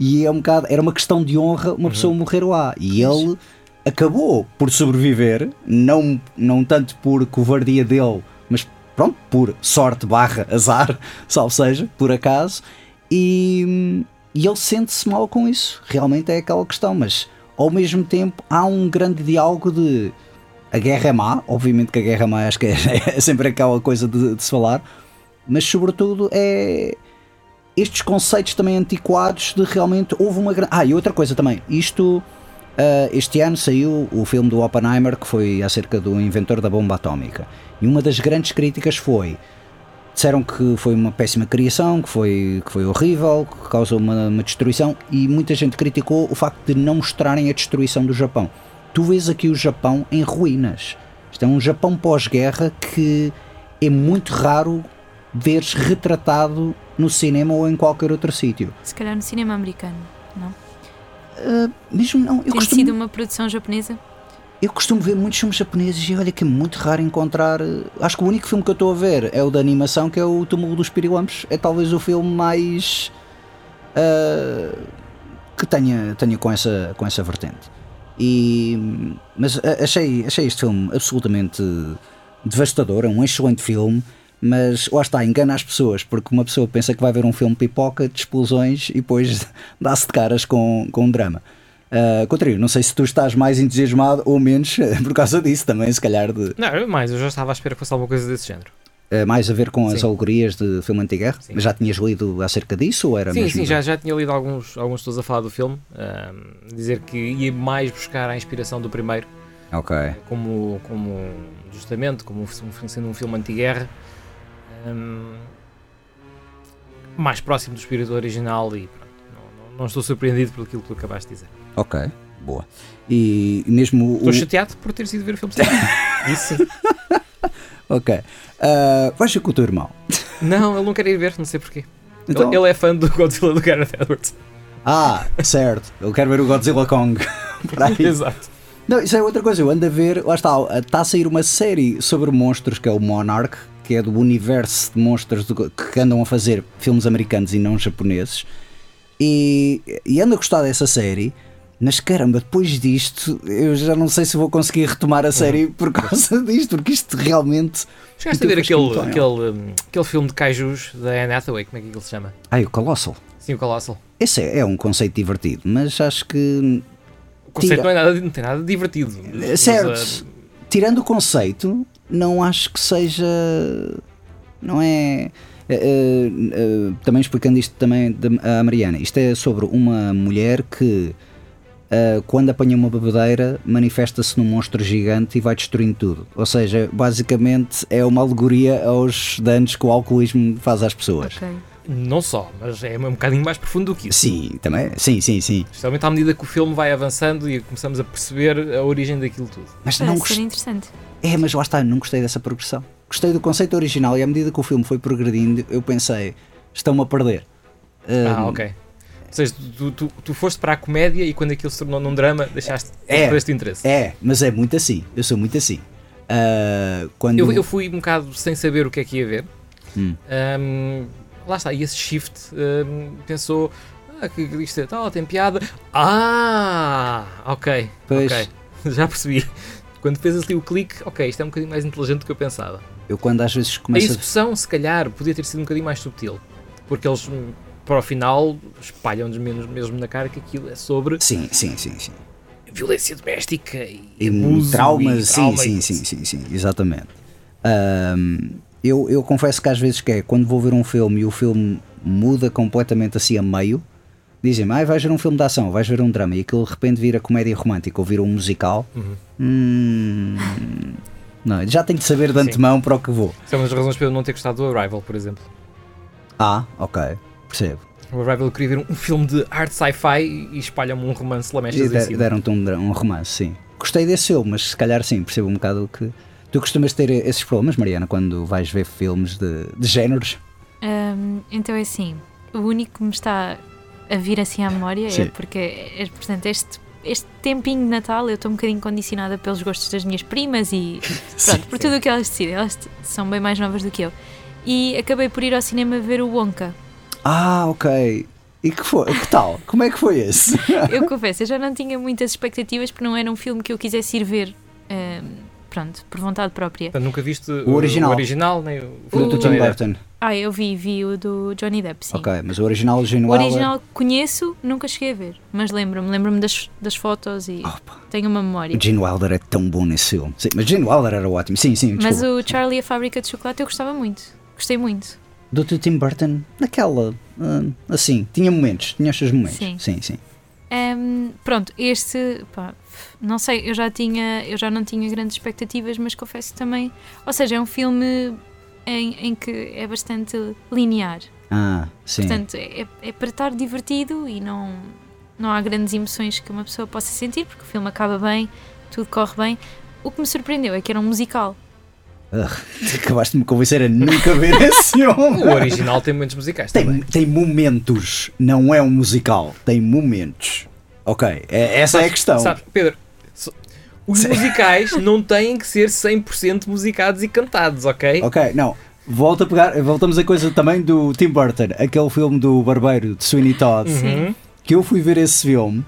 E é um bocado, era uma questão de honra uma pessoa morrer lá. E ele acabou por sobreviver, não, não tanto por covardia dele, mas pronto, por sorte barra azar, salvo seja, por acaso. E, e ele sente-se mal com isso. Realmente é aquela questão, mas ao mesmo tempo há um grande diálogo de a guerra é má, obviamente que a guerra é má acho que é, é sempre aquela coisa de, de se falar, mas sobretudo é estes conceitos também antiquados de realmente houve uma grande. Ah, e outra coisa também, isto ah, este ano saiu o filme do Oppenheimer que foi acerca do inventor da bomba atómica. E uma das grandes críticas foi disseram que foi uma péssima criação, que foi, que foi horrível, que causou uma, uma destruição e muita gente criticou o facto de não mostrarem a destruição do Japão. Tu vês aqui o Japão em ruínas. Isto é um Japão pós-guerra que é muito raro veres retratado no cinema ou em qualquer outro sítio. se calhar no cinema americano não Ah, mesmo não, eu tem costumo, sido uma produção japonesa eu costumo ver muitos filmes japoneses e olha que é muito raro encontrar. eh, Acho que o único filme que eu estou a ver é o da animação, que é o Túmulo dos Pirilampos. É talvez o filme mais. ah, que tenha, tenha com, essa, com essa vertente. E, mas ah, achei, achei este filme absolutamente devastador. É um excelente filme. Mas lá está, engana as pessoas, porque uma pessoa pensa que vai ver um filme pipoca de explosões e depois dá-se de caras com, com um drama. Uh, Contrário, não sei se tu estás mais entusiasmado ou menos por causa disso também, se calhar, de, Não, eu mais, eu já estava à espera que fosse alguma coisa desse género. eh, mais a ver com as Sim. alegorias de filme anti-guerra. Mas já tinhas lido acerca disso ou era Sim, sim, já, já tinha lido alguns, alguns pessoas a falar do filme, ahm, dizer que ia mais buscar a inspiração do primeiro, Ok. como, como justamente como um- sendo um filme anti-guerra, ahm, mais próximo do espírito original e pronto, não, não- não estou surpreendido por aquilo que tu acabaste de dizer. Ok, boa. E mesmo o. Estou chateado por ter sido ver o filme Isso sim. Ok. Ah, vais ver com o teu irmão. Não, ele não quer ir ver, não sei porquê. Então- Ele, ele é fã do Godzilla do Gareth Edwards. Ah, certo. Eu quero ver o Godzilla Kong. Exato. Não, isso é outra coisa. Eu ando a ver. Lá está. Está a sair uma série sobre monstros que é o Monarch, que é do universo de monstros do- que andam a fazer filmes americanos e não japoneses. E, e ando a gostar dessa série. Mas caramba, depois disto, eu já não sei se vou conseguir retomar a série por causa disto, porque isto realmente. Chegaste a ver aquele, aquele, hum, aquele filme de kaijus da Anne Hathaway, como é que ele se chama? Ai, o Colossal. Sim, o Colossal. Esse é, é um conceito divertido, mas acho que. O conceito Tira. não, é nada, não tem nada de divertido. Mas, Certo. uh, tirando o conceito, não acho que seja. Não é. eh, eh, eh, também explicando isto também à Mariana, isto é sobre uma mulher que eh, quando apanha uma bebedeira manifesta-se num monstro gigante e vai destruindo tudo. Ou seja, basicamente é uma alegoria aos danos que o alcoolismo faz às pessoas. Ok. não só, mas é um bocadinho mais profundo do que isso. Sim, também. Sim, sim, sim. Especialmente à medida que o filme vai avançando e começamos a perceber a origem daquilo tudo. Mas não Parece gost- ser interessante. É, mas lá está, não gostei dessa progressão. Gostei do conceito original e à medida que o filme foi progredindo, eu pensei, estão-me a perder. Ah, Hum, ok. Ou seja, tu, tu, tu foste para a comédia e quando aquilo se tornou num drama, deixaste É. este interesse. É, mas é muito assim. Eu sou muito assim. Ah, quando Eu, eu fui um bocado sem saber o que é que ia ver. Hum. Ahm, lá está, e esse shift ahm, pensou. Ah, que isto é tal, tem piada. Ah, ok. Pois. ok. Já percebi. Quando fez ali o clique, ok, isto é um bocadinho mais inteligente do que eu pensava. eu quando às vezes A começo a... execução, se calhar, podia ter sido um bocadinho mais subtil. Porque eles, hum, para o final, espalham-nos menos- mesmo na cara que aquilo é sobre Sim, sim, sim, sim. violência doméstica e, E abuso traumas, e sim, trauma sim, e- sim, sim, sim, exatamente. Ahm, eu, eu confesso que às vezes que é quando vou ver um filme e o filme muda completamente assim a meio, dizem-me, ah, vais ver um filme de ação, vais ver um drama, e aquilo de repente vira comédia romântica ou vira um musical. Uhum. Hum, não, já tenho de saber de antemão para o que vou. Isso é uma das razões para eu não ter gostado do Arrival, por exemplo. Ah, ok, percebo. O Arrival eu queria ver um, um filme de arte sci-fi e espalham-me um romance E lamechas em cima. deram-te um, um romance, sim. Gostei desse filme, mas se calhar sim, percebo um bocado o que. Tu costumas ter esses problemas, Mariana, quando vais ver filmes de, de géneros? Hum, então é assim, o único que me está a vir assim à memória é Sim. porque, é, portanto, este, este tempinho de Natal eu estou um bocadinho condicionada pelos gostos das minhas primas e pronto, por tudo o que elas decidem. Elas são bem mais novas do que eu. E acabei por ir ao cinema ver o Wonka. Ah, ok. E que foi? Que tal? Como é que foi esse? Eu confesso, eu já não tinha muitas expectativas porque não era um filme que eu quisesse ir ver, hum, pronto, por vontade própria. Portanto, nunca viste O original. o original nem o, o do O- Tim. Burton. Ah, eu vi, vi o do Johnny Depp, sim. Ok, mas o original O Gene Wilder- original conheço, nunca cheguei a ver, mas lembro-me, lembro-me das, das fotos e Opa, tenho uma memória. o Gene Wilder é tão bom nesse filme. Sim, mas Gene Wilder era ótimo. Sim, sim, Mas desculpa. o Charlie e a Fábrica de Chocolate eu gostava muito. Gostei muito. Do Tim Burton, naquela. hum, assim, tinha momentos. Tinha os seus momentos. Sim. sim. sim. Ehm, pronto, este, pá, não sei, eu já tinha, eu já não tinha grandes expectativas, mas confesso também, ou seja, é um filme em, em que é bastante linear. Ah, sim. Portanto, é, é para estar divertido e não, não há grandes emoções que uma pessoa possa sentir, porque o filme acaba bem, tudo corre bem. O que me surpreendeu é que era um musical. Acabaste de me convencer a nunca ver esse filme. O original tem muitos musicais Tem, também. tem momentos, não é um musical, tem momentos. Ok, é- essa é a questão. Sabes, Pedro, os musicais não têm que ser 100% musicados e cantados, ok? Ok, não. Volta a pegar, voltamos a coisa também do Tim Burton, aquele filme do Barbeiro de Sweeney Todd, Uhum. que eu fui ver esse filme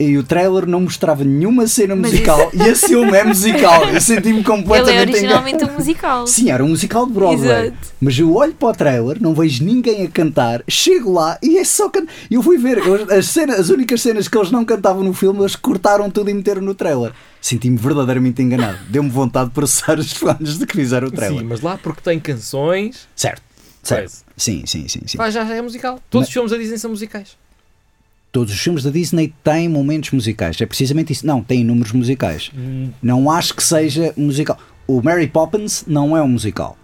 e o trailer não mostrava nenhuma cena musical e esse filme é musical. Eu senti-me Ele é completamente originalmente um musical. Sim, era um musical de Broadway. Exato. Mas eu olho para o trailer, não vejo ninguém a cantar, chego lá e é só cantar. Eu fui ver, as, cenas, as únicas cenas que eles não cantavam no filme, eles cortaram tudo e meteram no trailer. Senti-me verdadeiramente enganado. Deu-me vontade de processar os fãs de que fizeram o trailer. Sim, mas lá porque tem canções, Certo, certo. Sim, sim, sim, sim. pá, já já é musical. Todos Mas- os filmes da Disney são musicais. Todos os filmes da Disney têm momentos musicais. É precisamente isso. Não, tem números musicais. Hum, Não acho que seja musical. O Mary Poppins não é um musical.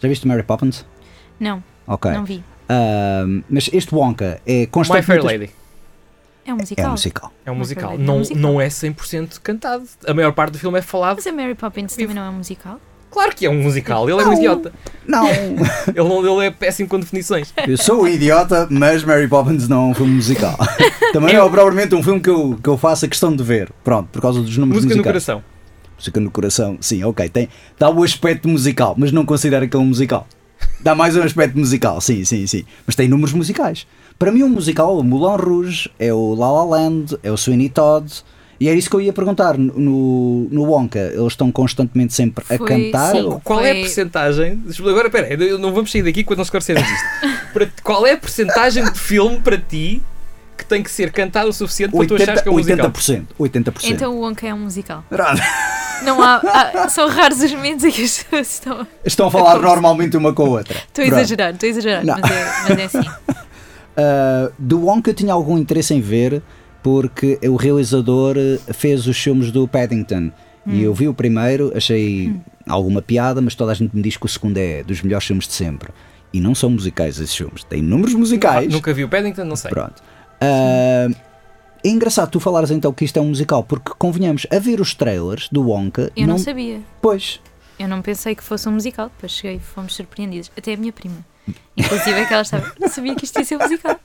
Já viste o Mary Poppins? Não, Ok. não vi. Ahm, mas este Wonka é My constantemente. Fair Lady É um É musical. um musical. é um My musical. É um Não, musical. não é 100% cantado. A maior parte do filme é falado. Mas a Mary Poppins também não é um musical? Claro que é um musical, ele é um Não. idiota. Não, Ele, não- ele é péssimo com definições. eu sou um idiota, mas Mary Poppins não é um filme musical. Também não é propriamente um filme que eu, que eu faço a questão de ver. Pronto, por causa dos números Música no musicais. coração. Música no coração, sim, ok. Tem, dá o aspecto musical, mas não considero que é um musical. Dá mais um aspecto musical, sim, sim, sim. Mas tem números musicais. Para mim, um musical, o Moulin Rouge, é o La La Land, é o Sweeney Todd. E era isso que eu ia perguntar no, no Wonka. Eles estão constantemente sempre a Foi- cantar? sim. ou- Qual é a Foi- percentagem? Agora, espera, não vamos sair daqui quando não esclarecermos isto. Para- qual é a percentagem de filme para ti que tem que ser cantado o suficiente para tu achares que é um musical? 80%. 80%. Então o Wonka é um musical. Não há, há- são raros os momentos em que as pessoas estão. Estão a falar normalmente uma com a outra. Estou a exagerar, estou a exagerar, mas é, mas é assim. Uh, do Wonka eu tinha algum interesse em ver porque o realizador uh, fez os filmes do Paddington e eu vi o primeiro, achei alguma piada, mas toda a gente me diz que o segundo é dos melhores filmes de sempre. E não são musicais esses filmes, têm números musicais. Ah, nunca vi o Paddington, não sei. Pronto. Uh, É engraçado tu falares então que isto é um musical, porque convenhamos, a ver os trailers do Wonka. Eu não, sabia. Pois. Eu não pensei que fosse um musical, depois cheguei e fomos surpreendidos. Até a minha prima. Inclusive é que ela estava. Não sabia que isto ia ser um musical.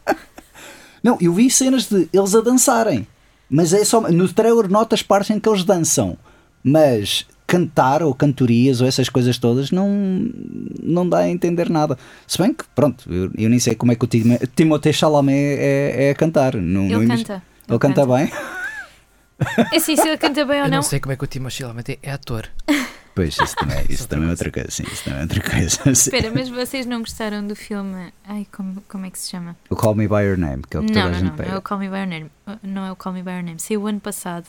Não, eu vi cenas de eles a dançarem. Mas é só. No trailer notas partes em que eles dançam. Mas cantar ou cantorias ou essas coisas todas não, não dá a entender nada. Se bem que, pronto, eu, eu nem sei como é que o Tim- Timothée Chalamet é, é a cantar. Não, Ele canta. Ele canta bem? É assim, se ele canta bem ou Eu não. não sei como é que o Timothée Chalamet é ator. Pois, isso também, isso também é outra coisa. Sim, isso também é outra coisa. sim. Espera, mas vocês não gostaram do filme. Ai, como, como é que se chama? O Call Me By Your Name, que é o que toda Não, a não, gente não. Não pega. é o Call Me By Your Name. Não é o Call Me By Your Name. Saiu o ano passado.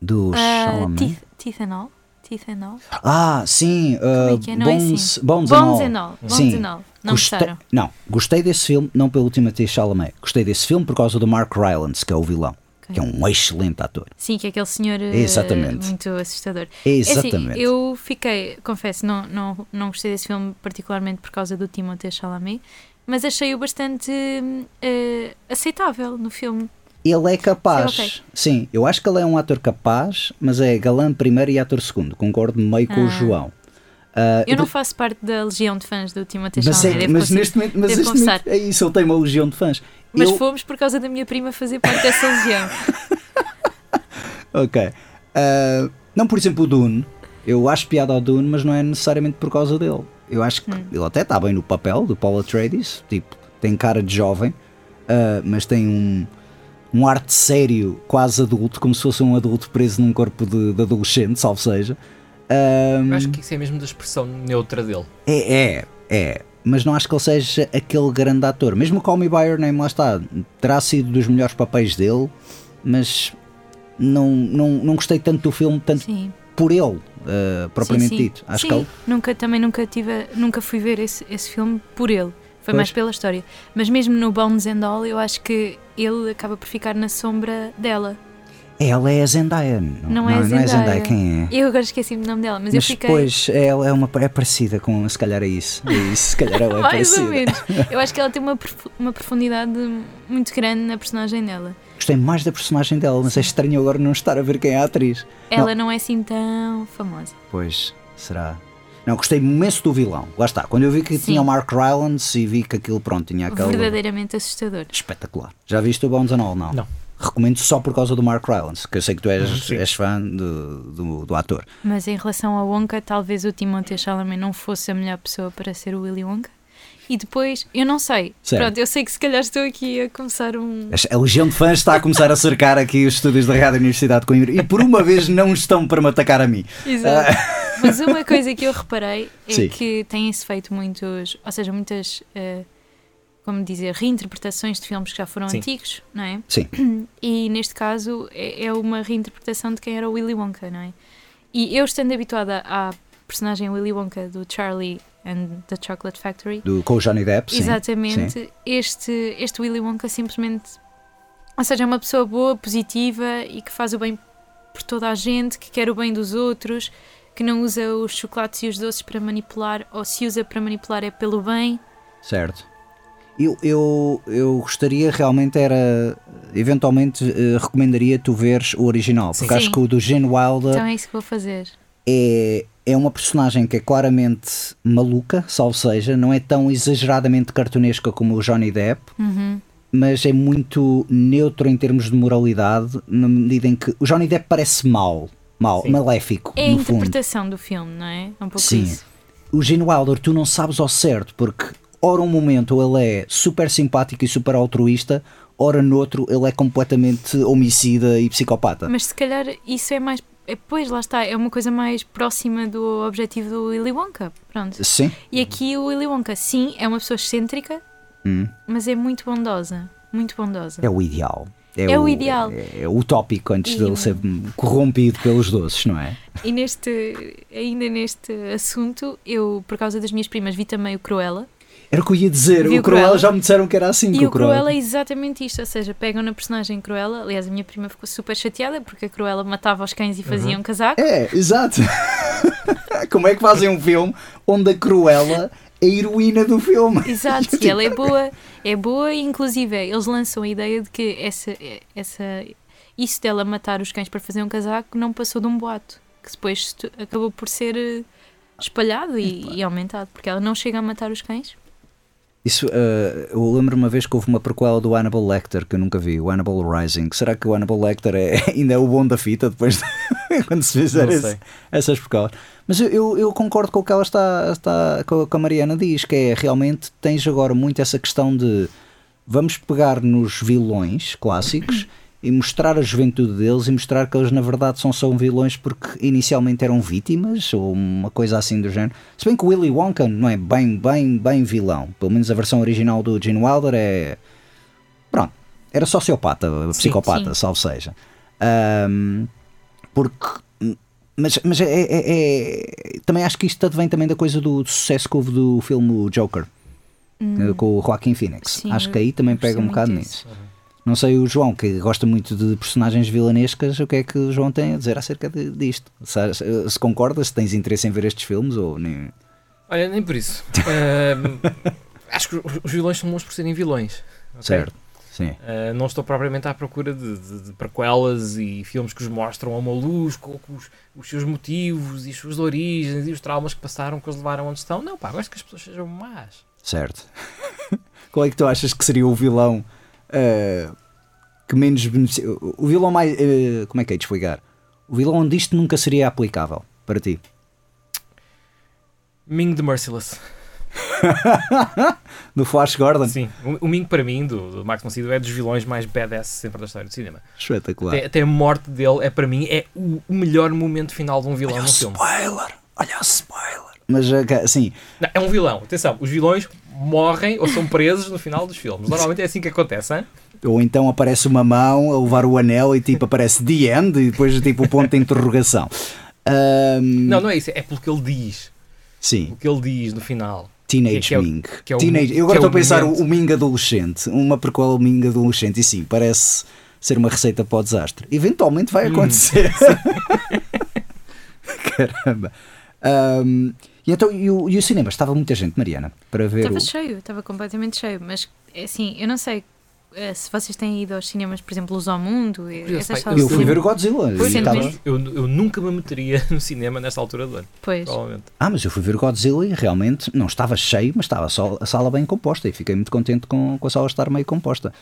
Do Ah, Chalamet. Teeth, Teeth and All? Teeth and All? Ah, sim. Como uh, é que é? Não é Bones, assim? Bones, Bones and. All. Bones Sim. and All. Não Gostei- gostaram? Não, gostei desse filme, não pelo Timothée Chalamet. Gostei desse filme por causa do Mark Rylance, que é o vilão. Ok. Que é um excelente ator. Sim, que é aquele senhor eh, Exatamente. muito assustador. É assim, Exatamente. eu fiquei, confesso, não, não, não gostei desse filme particularmente por causa do Timothée Chalamet, mas achei-o bastante eh, aceitável no filme. Ele é capaz. Sim, ok. Sim, eu acho que ele é um ator capaz, mas é galã primeiro e ator segundo. Concordo meio com o Ah. João. Ah, Eu não depois- faço parte da legião de fãs do Timothée mas, Chalamet, é, mas neste momento, mas confessar. momento é isso, ele tem uma legião de fãs. Mas Eu- fomos por causa da minha prima fazer parte dessa legião. Ok. Ah, não, por exemplo, o Dune. Eu acho piada ao Dune, mas não é necessariamente por causa dele. Eu acho que ele até está bem no papel do Paul Atreides. Tipo, tem cara de jovem, ah, mas tem um, um arte sério, quase adulto, como se fosse um adulto preso num corpo de, de adolescente, salvo seja. Eu acho que isso é mesmo da expressão neutra dele. é, é, é. Mas não acho que ele seja aquele grande ator. Mesmo o Call Me By Your Name, lá está. Terá sido dos melhores papéis dele, mas não, não, não gostei tanto do filme, tanto Sim. por ele, uh, propriamente sim, sim. dito. Acho Sim, que ele. nunca, também nunca, tive, nunca fui ver esse, esse filme por ele. Foi Pois. mais pela história. Mas mesmo no Bones and All, eu acho que ele acaba por ficar na sombra dela. Ela é a Zendaya. Não, Não é a Não é a Zendaya. Zendaya, quem é? Eu agora esqueci-me do nome dela, mas, eu Mas fiquei. depois ela é, uma, é parecida com. Se calhar é isso. É isso. Se calhar ela é mais parecida. ou menos. Eu acho que ela tem uma, uma profundidade muito grande na personagem dela. Gostei mais da personagem dela, mas é estranho agora não estar a ver quem é a atriz. Ela não, é assim tão famosa. Pois, será? Não, gostei imenso do vilão. Lá está. Quando eu vi que Sim. tinha o Mark Rylance e vi que aquilo, pronto, tinha aquele. Verdadeiramente assustador. Espetacular. Já viste o Bones and All? Não. Não. Recomendo só por causa do Mark Rylance, que eu sei que tu és, Sim. és fã do, do, do ator. Mas em relação ao Wonka, talvez o Timothée Chalamet não fosse a melhor pessoa para ser o Willy Wonka. E depois, eu não sei. Certo. Pronto, eu sei que se calhar estou aqui a começar um. A legião de fãs está a começar a cercar aqui os estúdios da Rádio Universidade de Coimbra e por uma vez não estão para me atacar a mim. Exato. Mas uma coisa que eu reparei é Ah. Sim. que têm-se feito muitos, ou seja, muitas, eh, como dizer, reinterpretações de filmes que já foram Sim. antigos, não é? Sim, E neste caso é, é uma reinterpretação de quem era o Willy Wonka, não é? E eu estando habituada à personagem Willy Wonka do Charlie and the Chocolate Factory, do, com o Johnny Depp. Exatamente, sim. Este, este Willy Wonka simplesmente, ou seja, é uma pessoa boa, positiva e que faz o bem por toda a gente, que quer o bem dos outros, que não usa os chocolates e os doces para manipular, ou se usa para manipular é pelo bem. Certo. Eu, eu, eu gostaria realmente era eventualmente eh, recomendaria tu veres o original, porque Sim. acho que o do Gene Wilder Então é isso que vou fazer. é, é uma personagem que é claramente maluca, salvo seja, não é tão exageradamente cartunesca como o Johnny Depp, Uhum. mas é muito neutro em termos de moralidade, na medida em que o Johnny Depp parece mau, mau, Sim. maléfico, É a no fundo. interpretação do filme, não é? É um pouco Sim. isso. O Gene Wilder, tu não sabes ao certo, porque ora um momento ele é super simpático e super altruísta, ora noutro ele é completamente homicida e psicopata. Mas se calhar isso é mais. É, pois, lá está, é uma coisa mais próxima do objetivo do Willy Wonka. Pronto. Sim. E aqui o Willy Wonka, sim, é uma pessoa excêntrica, Hum. mas é muito bondosa. Muito bondosa. É o ideal. É o ideal. É, é o utópico antes E dele o- ser corrompido pelos doces, não é? E neste, ainda neste assunto, eu, por causa das minhas primas, vi também o Cruella. Era o que eu ia dizer. Vi o Cruella Cruella. já me disseram que era assim. E o Cruella é exatamente isto, ou seja, pegam na personagem Cruella. Aliás, a minha prima ficou super chateada porque a Cruella matava os cães e fazia Uhum. um casaco. É, exato. Como é que fazem um filme onde a Cruella a heroína do filme. Exato, e ela é boa, é boa e inclusive eles lançam a ideia de que essa, essa, isso dela matar os cães para fazer um casaco não passou de um boato, que depois acabou por ser eh, espalhado e, e aumentado, porque ela não chega a matar os cães. Isso, eh, eu lembro uma vez que houve uma prequela do Hannibal Lecter que eu nunca vi, o Hannibal Rising. Será que o Hannibal Lecter é, ainda é o bom da fita depois de, quando se fizer esse- essas prequelas? Mas eu, eu, concordo com o que ela está, está com a Mariana diz, que é realmente tens agora muito essa questão de vamos pegar nos vilões clássicos e mostrar a juventude deles e mostrar que eles na verdade são só vilões porque inicialmente eram vítimas ou uma coisa assim do género. Se bem que o Willy Wonka não é bem, bem, bem vilão. Pelo menos a versão original do Gene Wilder é. Pronto, era sociopata, psicopata, sim. salvo seja. Ahm, porque. Mas, mas é, é- é- Também acho que isto vem também da coisa do, do sucesso que houve do filme Joker. eh, Com o Joaquin Phoenix. Sim, acho que aí também pega um bocado nisso. Não sei o João, que gosta muito de personagens vilanescas, o que é que o João tem a dizer acerca de- disto? Se, concordas, se tens interesse em ver estes filmes ou nem. Olha, nem por isso. Ahm, acho que os- vilões são bons por serem vilões. ok? Certo. Sim. Uh, não estou propriamente à procura de, de, de prequelas e filmes que os mostram a uma luz com, com os, os seus motivos e as suas origens e os traumas que passaram, que os levaram onde estão. Não, pá, gosto que as pessoas sejam más. Certo. Qual é que tu achas que seria o vilão eh, que menos beneficia? O vilão mais. eh, como é que é de explicar? O vilão onde isto nunca seria aplicável para ti. Ming the Merciless. Do Flash Gordon? Sim, o, o Ming para mim, do, do Max von Sydow, é dos vilões mais badass sempre da história do cinema. Espetacular. Até, até a morte dele é para mim é o, o melhor momento final de um vilão Olha o num filme. spoiler! Olha o spoiler! Mas assim, Não, é um vilão, atenção, os vilões morrem ou são presos no final dos filmes. Normalmente é assim que acontece, hein? ou então aparece uma mão a levar o anel e tipo aparece The End e depois tipo o ponto de interrogação. Ahm, Não, não é isso, é pelo que ele diz. Sim, O que ele diz no final. Teenage que é Ming. que é o Teenage- mo- Eu agora é estou a pensar momento. o, Ming adolescente, uma prequela Ming adolescente, e sim, parece ser uma receita para o desastre. Eventualmente Hum. vai acontecer. Caramba. Ahm, e então, e o, e o cinema? Estava muita gente, Mariana, para ver Estava o. cheio, estava completamente cheio, mas é assim, eu não sei eh, se vocês têm ido aos cinemas, por exemplo, Luz ao Mundo, e essas pai, salas Eu fui ver cinema. o Godzilla. Pois estava- mas- Eu, eu nunca me meteria no cinema nesta altura do ano, Pois. Ah, mas eu fui ver o Godzilla e realmente não estava cheio, mas estava só a sala bem composta e fiquei muito contente com, com a sala estar meio composta.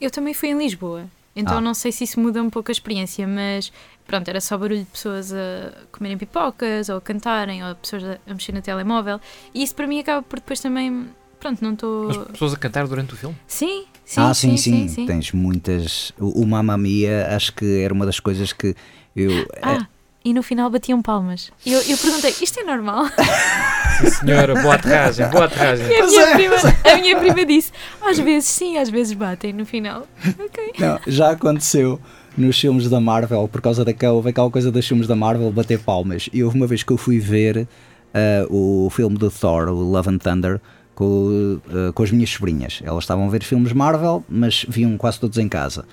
Eu também fui em Lisboa, então Ah. não sei se isso muda um pouco a experiência, mas pronto, era só barulho de pessoas a comerem pipocas ou a cantarem ou pessoas a, mexer no telemóvel e isso para mim acaba por depois também, pronto, não estou. Mas pessoas a cantar durante o filme? Sim, sim, ah, sim, sim, sim, sim. Tens muitas. O, o Mamma Mia acho que era uma das coisas que eu. Ah, e no final batiam palmas. E eu, eu perguntei, isto é normal? Sim, senhora, boa aterragem, boa aterragem. E a minha, é, prima, a minha prima disse, às vezes sim, às vezes batem no final. Ok. Não, já aconteceu nos filmes da Marvel, por causa daquela, houve aquela coisa dos filmes da Marvel bater palmas. E houve uma vez que eu fui ver ah, o filme do Thor, o Love and Thunder, com, ah, com as minhas sobrinhas. Elas estavam a ver filmes Marvel, mas viam quase todos em casa.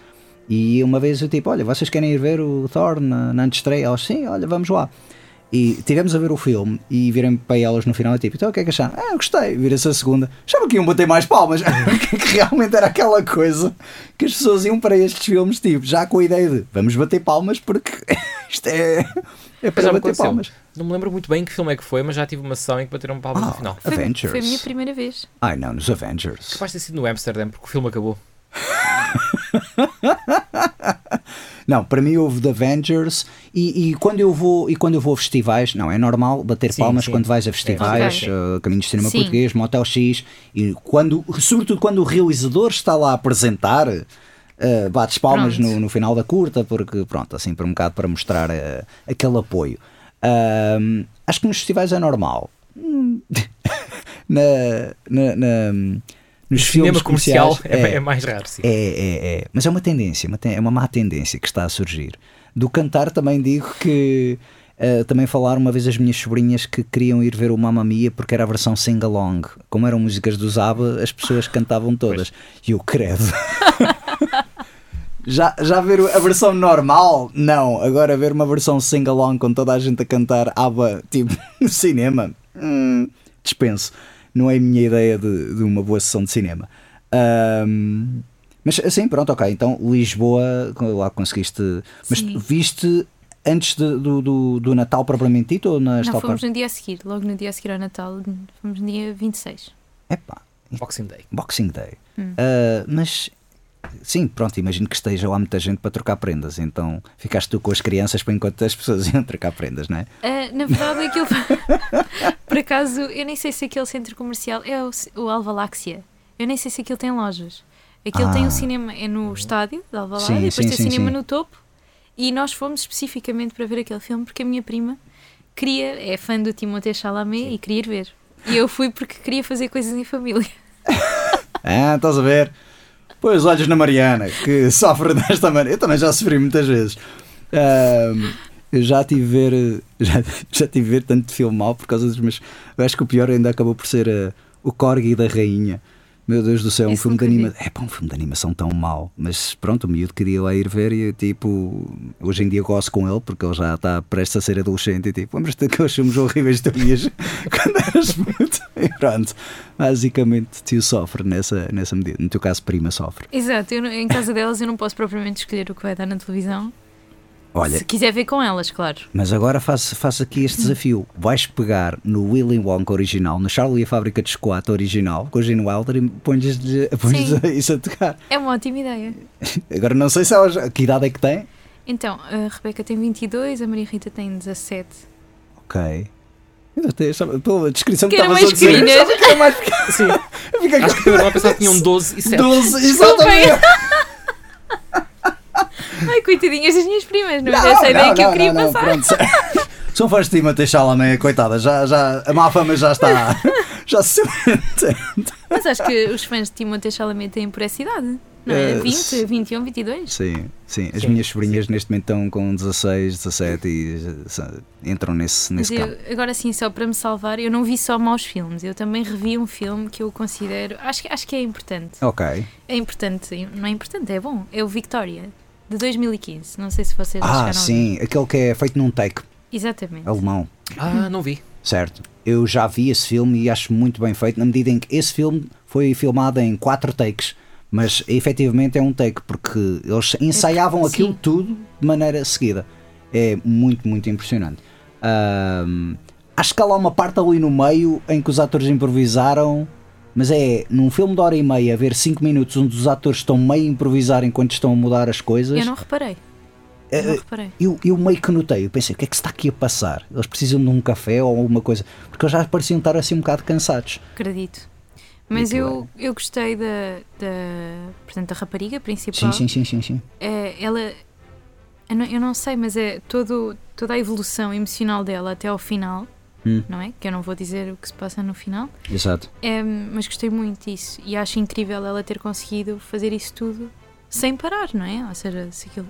E uma vez eu tipo, olha, vocês querem ir ver o Thor na, na antestreia? Elas, sim, olha, vamos lá. E tivemos a ver o filme e virem para elas no final e tipo, então o que é que acharam? Ah, eu gostei, vira-se a segunda. Achava que iam bater mais palmas, que realmente era aquela coisa que as pessoas iam para estes filmes, tipo, já com a ideia de vamos bater palmas porque isto é, é para bater palmas. Não me lembro muito bem que filme é que foi, mas já tive uma sessão em que bateram palmas no Ah, final. Foi, Avengers. foi a minha primeira vez. Ai não, nos Avengers. Capaz de ter sido no Amsterdam, porque o filme acabou. Não, para mim houve The Avengers e, e quando eu vou e quando eu vou a festivais, não, é normal bater Sim, palmas sim. quando vais a festivais, Ok. uh, Caminhos de Cinema Sim. Português, Motel X, e quando, sobretudo quando o realizador está lá a apresentar, uh, bates palmas no, no final da curta, porque pronto, assim por um bocado para mostrar uh, aquele apoio. Ahm, acho que nos festivais é normal. Na, na- na- nos filmes Cinema comercial comerciais, é, é mais raro, sim. é, é, é. Mas é uma tendência, uma ten- é uma má tendência que está a surgir. Do cantar também digo que eh, também falaram uma vez as minhas sobrinhas que queriam ir ver o Mamma Mia porque era a versão sing-along. Como eram músicas do Zaba, as pessoas cantavam todas. E eu credo. já, já ver a versão normal? Não. Agora ver uma versão sing-along com toda a gente a cantar ABBA, tipo, no cinema? Hum, dispenso. Não é a minha ideia de, de uma boa sessão de cinema. Ahm, mas assim, pronto, ok. Então, Lisboa, lá conseguiste. Mas Sim. viste antes de- do, do, do Natal propriamente dito ou nas Não, fomos no dia a seguir, logo no dia a seguir ao Natal, fomos no dia 26. Epá, Boxing Day. Boxing Day. Hum. Ah, mas sim, pronto, imagino que esteja lá muita gente para trocar prendas. Então ficaste tu com as crianças para enquanto as pessoas iam trocar prendas, não é? Ah, na verdade, aquilo. Por acaso, eu nem sei se aquele centro comercial é o, o Alvaláxia. Eu nem sei se aquilo tem lojas. Aquilo tem Ah. um cinema, é no estádio de Alvalade, Sim, e depois sim, tem o sim, cinema no topo. E nós fomos especificamente para ver aquele filme porque a minha prima queria, é fã do Timothée Chalamet e queria ir ver. E eu fui porque queria fazer coisas em família. Ah, estás a ver? Os olhos na Mariana, que sofre desta maneira. Eu também já sofri muitas vezes. Ahm, eu já tive ver, já, já tive ver tanto filme mal por causa dos meus. Eu acho que o pior ainda acabou por ser ah, o Corgi da Rainha. Meu Deus do céu, um filme de animação. É pá, um filme de animação tão mau. Mas pronto, o miúdo queria lá ir ver e tipo, hoje em dia gosto com ele porque ele já está prestes a ser adolescente e tipo, lembras-te daqueles filmes horríveis tu vias quando eras puto? E pronto, basicamente tio sofre nessa, nessa medida. No teu caso, prima sofre. Exato, eu em casa delas eu não posso propriamente escolher o que vai dar na televisão. Olha, Se quiser ver com elas, claro. mas agora faço, faço aqui este desafio. Vais pegar no Willy Wonka original, no Charlie e a Fábrica de Chocolate original, com o Gene Wilder e pões-lhes pões isso a tocar. É uma ótima ideia. Agora não sei se elas, que idade é que tem. Então, a Rebeca tem 22, a Maria Rita tem 17. Ok. Eu até achava, pela descrição que Que eram estavas a mais dizer, pequeninas. achava que era mais pequena. Sim. Fica Acho que eu estava a pensar que tinham 12 e 7. 12, Desculpem. exatamente. Ai, coitadinhas das minhas primas, não, Não, era essa ideia não, que eu queria não, não, passar. São fãs de Timothée Chalamet, coitada, já, já, a má fama já está, já se sente. Mas acho que os fãs de Timothée Chalamet têm por essa idade. Não é? Eh, 20, 21, 22? Sim, sim, as Sim, minhas sobrinhas neste momento estão com 16, 17 e entram nesse, nesse eu, agora sim, só para me salvar, eu não vi só maus filmes, eu também revi um filme que eu considero. Acho, que- acho que é importante. Ok, É importante, não é importante, é bom. É o Victoria, de 2015. Não sei se vocês já ah, sim, aquele que é feito num take Exatamente. alemão. Ah, não vi. Certo. Eu já vi esse filme e acho muito bem feito, na medida em que esse filme foi filmado em quatro takes, mas efetivamente é um take, porque eles ensaiavam sim. aquilo tudo de maneira seguida. É muito, muito impressionante. Ahm, acho que há lá uma parte ali no meio em que os atores improvisaram, mas é num filme de hora e meia, ver cinco minutos onde os atores estão meio a improvisar enquanto estão a mudar as coisas. Eu não reparei. Eu não Eh, reparei. Eu, eu meio que notei, eu pensei, o que é que se está aqui a passar? Eles precisam de um café ou alguma coisa? Porque eles já pareciam estar assim um bocado cansados. Acredito. Mas Muito eu, eu gostei da, da, portanto, da rapariga principal. Sim, sim, sim, sim, sim. É, ela. Eu não, eu não sei, mas é todo, toda a evolução emocional dela até ao final, Hum. não é? Que eu não vou dizer o que se passa no final. Exato. É, mas gostei muito disso e acho incrível ela ter conseguido fazer isso tudo sem parar, não é? Ou seja, se aquilo.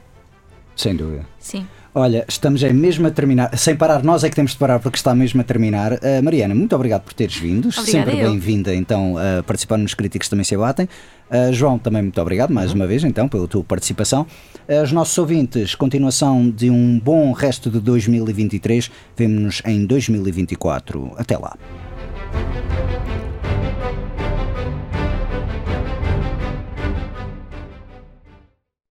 Sem dúvida. Sim. Olha, estamos é mesmo a terminar. Sem parar, nós é que temos de parar porque está mesmo a terminar. Uh, Mariana, muito obrigado por teres vindo. Obrigada Sempre bem-vinda então a participar nos Críticos Também Se Abatem. Uh, João, também muito obrigado mais uma vez então pela tua participação. Uh, Os nossos ouvintes, continuação de um bom resto de 2023. Vemo-nos em 2024. Até lá.